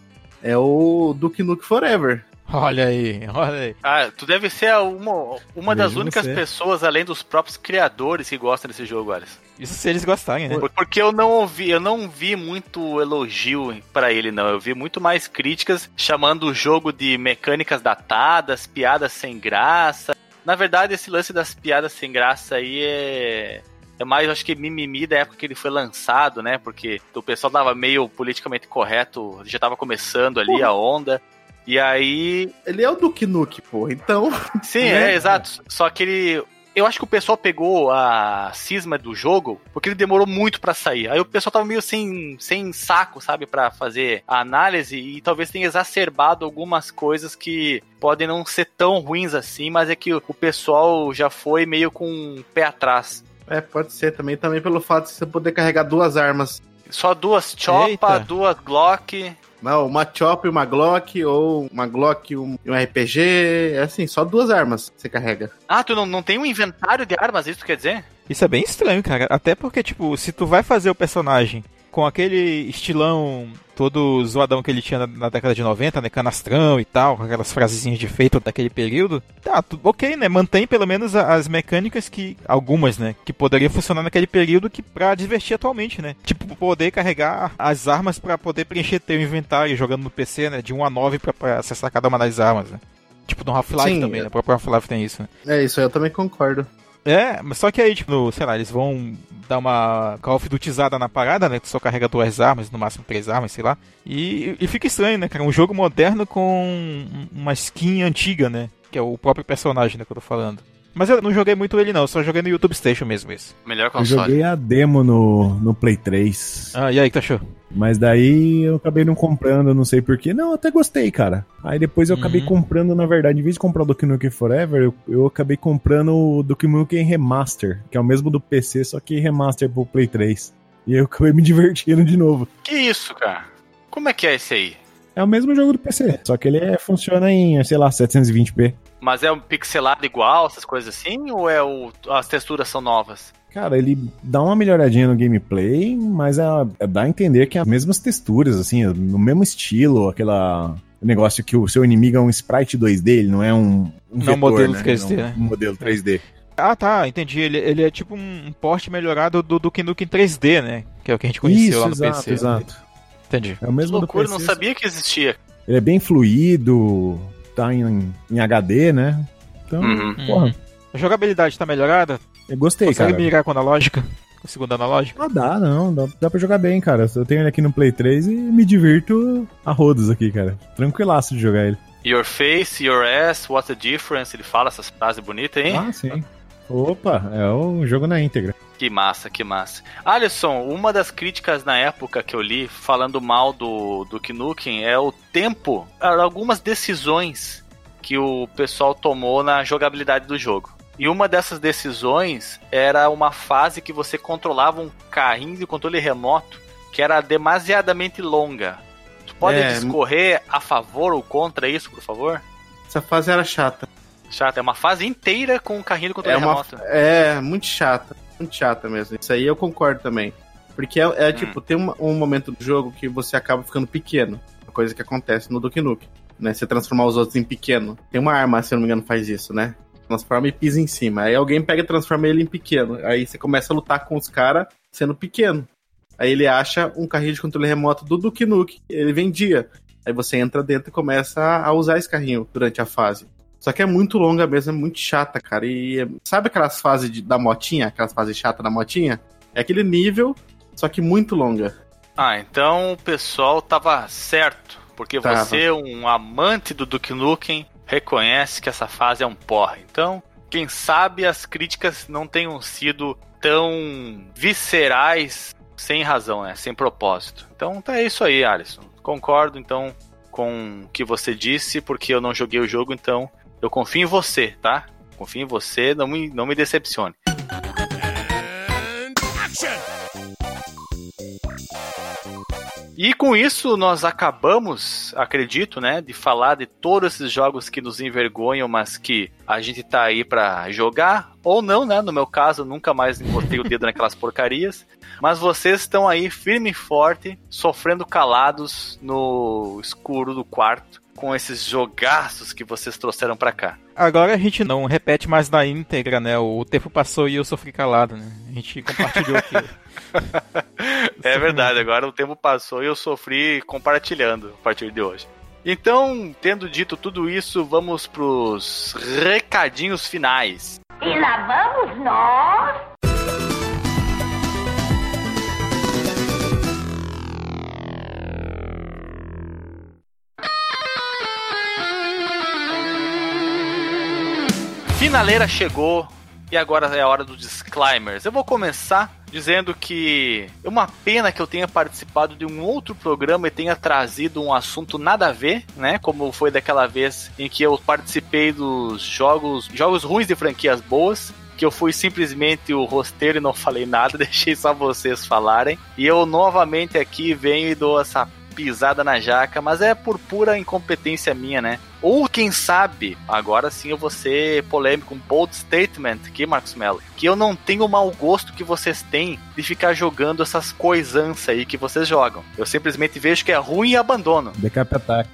é o Duke Nuke Forever. Olha aí, olha aí. Ah, tu deve ser uma, uma das únicas você. pessoas, além dos próprios criadores, que gostam desse jogo, Alisson. Isso se eles gostarem, né? Porque eu não ouvi, eu não vi muito elogio para ele, não. Eu vi muito mais críticas chamando o jogo de mecânicas datadas, piadas sem graça. Na verdade, esse lance das piadas sem graça aí é é mais, acho que mimimi da época que ele foi lançado, né? Porque o pessoal tava meio politicamente correto, já tava começando ali a onda. E aí. Ele é o Duke Nuke, pô, então. Sim, né? é, exato. Só que ele. Eu acho que o pessoal pegou a cisma do jogo porque ele demorou muito para sair. Aí o pessoal tava meio sem, sem saco, sabe, para fazer a análise e talvez tenha exacerbado algumas coisas que podem não ser tão ruins assim, mas é que o pessoal já foi meio com o pé atrás. É, pode ser também. Também pelo fato de você poder carregar duas armas. Só duas Chopa, duas Glock. Não, uma Chop e uma Glock, ou uma Glock e um, um, RPG. É assim, só duas armas você carrega. Ah, tu não, não tem um inventário de armas, isso quer dizer? Isso é bem estranho, cara. Até porque, tipo, se tu vai fazer o personagem com aquele estilão todo zoadão que ele tinha na, na, década de 90, né? Canastrão e tal, com aquelas frasezinhas de efeito daquele período. Tá, tu, ok, né? Mantém pelo menos as mecânicas que. Algumas, né? Que poderiam funcionar naquele período que pra divertir atualmente, né? Tipo, poder carregar as armas para poder preencher teu inventário jogando no PC, né? De 1 a 9 pra, pra acessar cada uma das armas, né? Tipo, no Half-Life também, né? O próprio Half-Life tem isso, né? É, isso eu também concordo. É, mas só que aí, tipo, sei lá, eles vão dar uma Call of Dutyzada na parada, né? Que só carrega duas armas, no máximo três armas, sei lá. E, e fica estranho, né, cara? Um jogo moderno com uma skin antiga, né? Que é o próprio personagem, né, que eu tô falando. Mas eu não joguei muito ele não, só joguei no YouTube Station mesmo esse. Melhor console. Eu joguei a demo no, no Play 3. Ah, e aí, que tu achou? Mas daí eu acabei não comprando, não sei porquê. Não, até gostei, cara. Aí depois eu uhum. acabei comprando, na verdade, em vez de comprar o Duke Nukem Forever, eu, eu acabei comprando o Duke Nukem Remaster, que é o mesmo do PC, só que remaster pro Play 3. E eu acabei me divertindo de novo. Que isso, cara? Como é que é esse aí? É o mesmo jogo do PC, só que ele é, funciona em, sei lá, 720p. Mas é um pixelado igual, essas coisas assim? Ou é o, as texturas são novas? Cara, ele dá uma melhoradinha no gameplay, mas é, é, dá a entender que é as mesmas texturas, assim, no mesmo estilo, aquela negócio que o seu inimigo é um sprite 2D, ele não é um, um não vetor, modelo né? 3D, né? Um modelo 3D. Ah, tá, entendi. Ele, ele é tipo um porte melhorado do Duke Nukem 3D, né? Que é o que a gente conheceu Isso, lá no exato, PC. Exato. Entendi. É o mesmo que loucura, do PC. não sabia que existia. Ele é bem fluido, tá em, em HD, né? Então, uhum. porra. A jogabilidade tá melhorada? Eu gostei, Consegue cara. Consegue mirar com analógica? Com segundo analógico? Ah, dá, não. Dá, dá pra jogar bem, cara. Eu tenho ele aqui no Play 3 e me divirto a rodos aqui, cara. Tranquilaço de jogar ele. Your face, your ass, what's the difference? Ele fala essas frases bonitas, hein? Ah, sim. Opa, é o jogo na íntegra. Que massa, que massa. Alisson, uma das críticas na época que eu li falando mal do, do Knuckles é o tempo, algumas decisões que o pessoal tomou na jogabilidade do jogo. E uma dessas decisões era uma fase que você controlava um carrinho de controle remoto que era demasiadamente longa. Tu pode é, discorrer a favor ou contra isso, por favor? Essa fase era chata. Chata, é uma fase inteira com um carrinho de controle é uma, remoto. É, muito chata. Muito chata mesmo. Isso aí eu concordo também. Porque é, é hum. tipo, tem um, um, momento do jogo que você acaba ficando pequeno. Uma coisa que acontece no Duke Nukem. Né? Você transformar os outros em pequeno. Tem uma arma, se eu não me engano, faz isso, né? Transforma e pisa em cima. Aí alguém pega e transforma ele em pequeno. Aí você começa a lutar com os caras sendo pequeno. Aí ele acha um carrinho de controle remoto do Duke Nukem. Ele vendia. Aí você entra dentro e começa a usar esse carrinho durante a fase. Só que é muito longa mesmo, é muito chata, cara. E sabe aquelas fases de, da motinha? Aquelas fases chatas da motinha? É aquele nível, só que muito longa. Ah, então o pessoal tava certo. Porque tava. você, um amante do Duke Nukem, reconhece que essa fase é um porre. Então, quem sabe as críticas não tenham sido tão viscerais sem razão, né? Sem propósito. Então tá isso aí, Alisson. Concordo então com o que você disse, porque eu não joguei o jogo, então eu confio em você, tá? Confio em você, não me, não me decepcione. E com isso nós acabamos, acredito, né, de falar de todos esses jogos que nos envergonham, mas que a gente tá aí para jogar ou não, né? No meu caso, nunca mais botei o dedo naquelas porcarias. Mas vocês estão aí firme e forte, sofrendo calados no escuro do quarto com esses jogaços que vocês trouxeram para cá. Agora a gente não repete mais na íntegra, né? O tempo passou e eu sofri calado, né? A gente compartilhou aqui. é verdade, agora o tempo passou e eu sofri compartilhando a partir de hoje. Então, tendo dito tudo isso, vamos pros recadinhos finais. E lá vamos nós! Finaleira chegou e agora é a hora dos disclaimers. Eu vou começar dizendo que é uma pena que eu tenha participado de um outro programa e tenha trazido um assunto nada a ver, né? Como foi daquela vez em que eu participei dos jogos, jogos ruins de franquias boas que eu fui simplesmente o rosteiro e não falei nada, deixei só vocês falarem. E eu novamente aqui venho e dou essa pisada na jaca, mas é por pura incompetência minha, né? Ou quem sabe, agora sim eu vou ser polêmico, um bold statement aqui, Marcos Mello, que eu não tenho o mau gosto que vocês têm de ficar jogando essas coisanças aí que vocês jogam. Eu simplesmente vejo que é ruim e abandono. Decap Attack.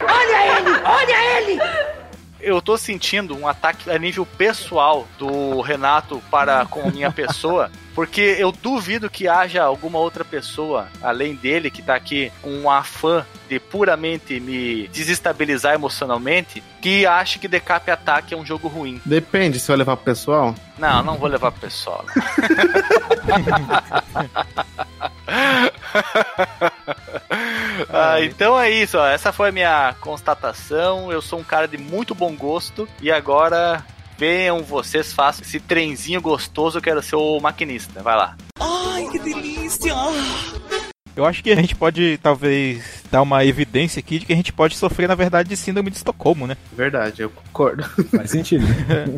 olha ele! Olha ele! Eu tô sentindo um ataque a nível pessoal do Renato para com a minha pessoa, porque eu duvido que haja alguma outra pessoa além dele que tá aqui com um afã de puramente me desestabilizar emocionalmente que ache que Decap Ataque é um jogo ruim. Depende, se vai levar pro pessoal? Não, não vou levar pro pessoal. ah, então é isso, ó. essa foi a minha constatação. Eu sou um cara de muito bom gosto e agora venham vocês, façam esse trenzinho gostoso. Eu quero ser o maquinista. Vai lá. Ai, que delícia! Eu acho que a gente pode, talvez, dar uma evidência aqui de que a gente pode sofrer, na verdade, de síndrome de Estocolmo, né? Verdade, eu concordo. Faz sentido.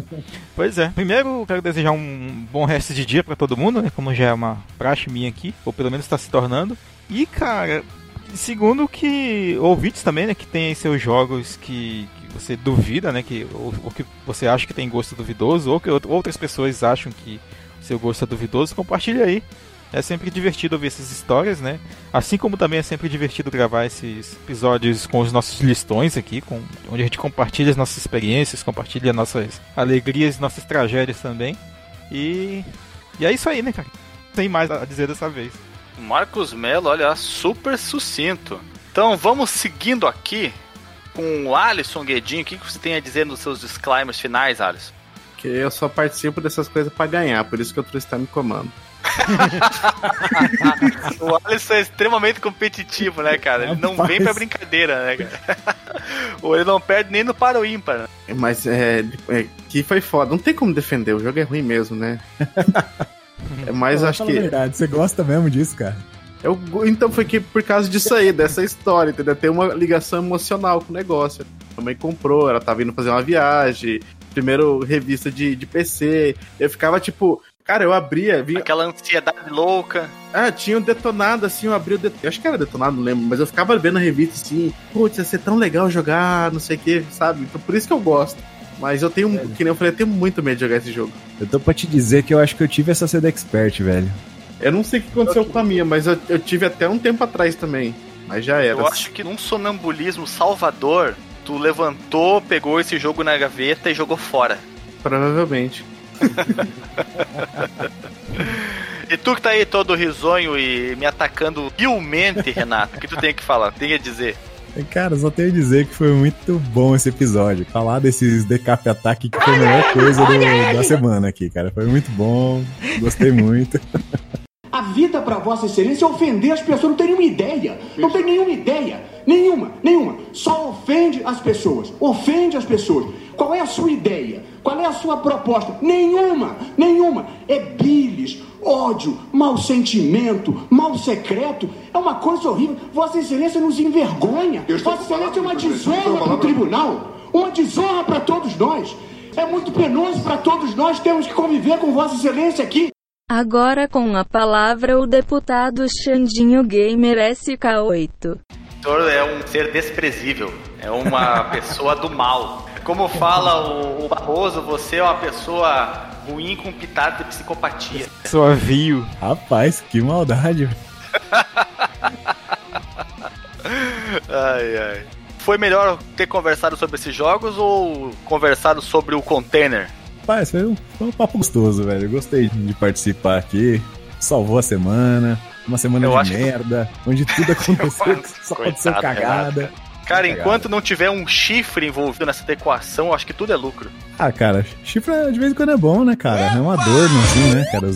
pois é. Primeiro, quero desejar um bom resto de dia para todo mundo, né? Como já é uma praxe minha aqui, ou pelo menos está se tornando. E, cara, segundo que ouvintes também, né, que tem seus jogos que, que você duvida, né, que ou, ou, que você acha que tem gosto duvidoso, ou que outras pessoas acham que seu gosto é duvidoso, compartilhe aí. É sempre divertido ouvir essas histórias, né? Assim como também é sempre divertido gravar esses episódios com os nossos listões aqui, com, onde a gente compartilha as nossas experiências, compartilha nossas alegrias, nossas tragédias também. E, e é isso aí, né, cara? Tem mais a dizer dessa vez. Marcos Mello, olha, super sucinto. Então vamos seguindo aqui com o Alisson Guedinho. O que você tem a dizer nos seus disclaimers finais, Alisson? Que eu só participo dessas coisas para ganhar, por isso que eu trouxe me comando. o Alisson é extremamente competitivo, né, cara? Ele não vem pra brincadeira, né, cara? Ou ele não perde nem no para o ímpar. Né? Mas é, é, que foi foda. Não tem como defender, o jogo é ruim mesmo, né? É mais acho que. verdade, você gosta mesmo disso, cara? Eu, então foi que por causa disso aí, dessa história, entendeu? Tem uma ligação emocional com o negócio. A mãe comprou, ela tava indo fazer uma viagem, primeiro revista de, de PC. Eu ficava tipo, Cara, eu abria. Vinha... Aquela ansiedade louca. Ah, tinha um detonado assim, eu abri o detonado. Eu acho que era detonado, não lembro, mas eu ficava vendo a revista assim, putz, ia ser tão legal jogar, não sei o que, sabe? Então por isso que eu gosto. Mas eu tenho, velho. que nem eu falei, eu tenho muito medo de jogar esse jogo. Eu tô pra te dizer que eu acho que eu tive essa sede expert, velho. Eu não sei o que aconteceu com a minha, mas eu, eu tive até um tempo atrás também. Mas já era. Eu acho que num sonambulismo salvador, tu levantou, pegou esse jogo na gaveta e jogou fora. Provavelmente. E tu que tá aí todo risonho e me atacando vilmente, Renato, o que tu tem que falar? Tem que dizer. Cara, só tenho a dizer que foi muito bom esse episódio. Falar desses decap ataque que foi a melhor coisa do, da semana aqui, cara. Foi muito bom. Gostei muito. A vida para Vossa Excelência é ofender as pessoas, não tem nenhuma ideia. Não tem nenhuma ideia. Nenhuma, nenhuma. Só ofende as pessoas. Ofende as pessoas. Qual é a sua ideia? Qual é a sua proposta? Nenhuma, nenhuma. É bilis, ódio, mau sentimento, mal secreto. É uma coisa horrível. Vossa Excelência nos envergonha. Vossa Excelência é uma desonra para o tribunal. Uma desonra para todos nós. É muito penoso para todos nós termos que conviver com Vossa Excelência aqui. Agora com a palavra o deputado Xandinho Gamer SK8. É um ser desprezível, é uma pessoa do mal. Como fala o, Barroso, você é uma pessoa ruim com pitada de psicopatia. Suavio. Rapaz, que maldade. ai, ai. Foi melhor ter conversado sobre esses jogos ou conversado sobre o container? Rapaz, foi um, foi um papo gostoso, velho. Gostei de participar aqui. Salvou a semana. Uma semana Eu de merda, que... onde tudo aconteceu, só aconteceu cagada. Renata. Cara, enquanto não tiver um chifre envolvido nessa equação, eu acho que tudo é lucro. Ah, cara, chifre de vez em quando é bom, né, cara? É um adorno, assim, né, cara?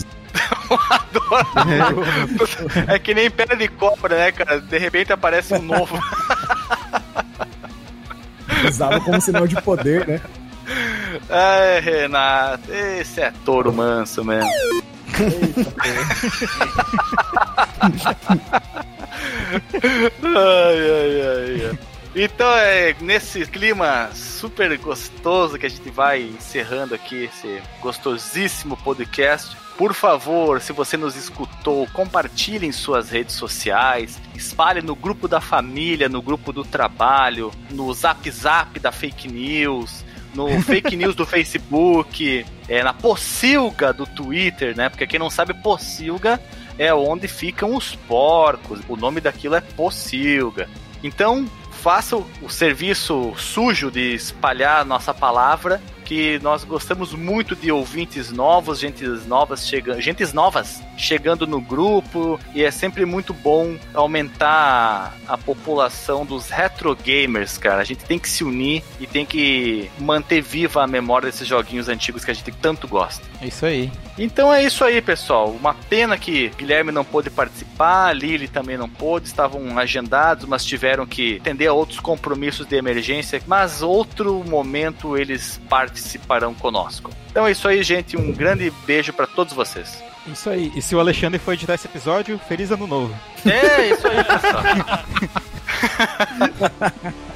é que nem pena de cobra, né, cara? De repente aparece um novo. Usava como sinal de poder, né? Ai, Renato, esse é touro manso mesmo. ai, ai, ai, ai. Então, é nesse clima super gostoso que a gente vai encerrando aqui esse gostosíssimo podcast. Por favor, se você nos escutou, compartilhe em suas redes sociais, espalhe no grupo da família, no grupo do trabalho, no zap zap da fake news, no fake news do Facebook, é, na pocilga do Twitter, né? Porque quem não sabe, pocilga é onde ficam os porcos. O nome daquilo é pocilga. Então, faça o serviço sujo de espalhar nossa palavra que nós gostamos muito de ouvintes novos, gentes novas chegando, gentes novas chegando no grupo e é sempre muito bom aumentar a população dos retro gamers, cara. A gente tem que se unir e tem que manter viva a memória desses joguinhos antigos que a gente tanto gosta. É isso aí. Então é isso aí, pessoal. Uma pena que Guilherme não pôde participar, Lili também não pôde, estavam agendados, mas tiveram que atender a outros compromissos de emergência. Mas outro momento eles participarão conosco. Então é isso aí, gente. Um grande beijo para todos vocês. Isso aí. E se o Alexandre for editar esse episódio, feliz ano novo. É, isso aí.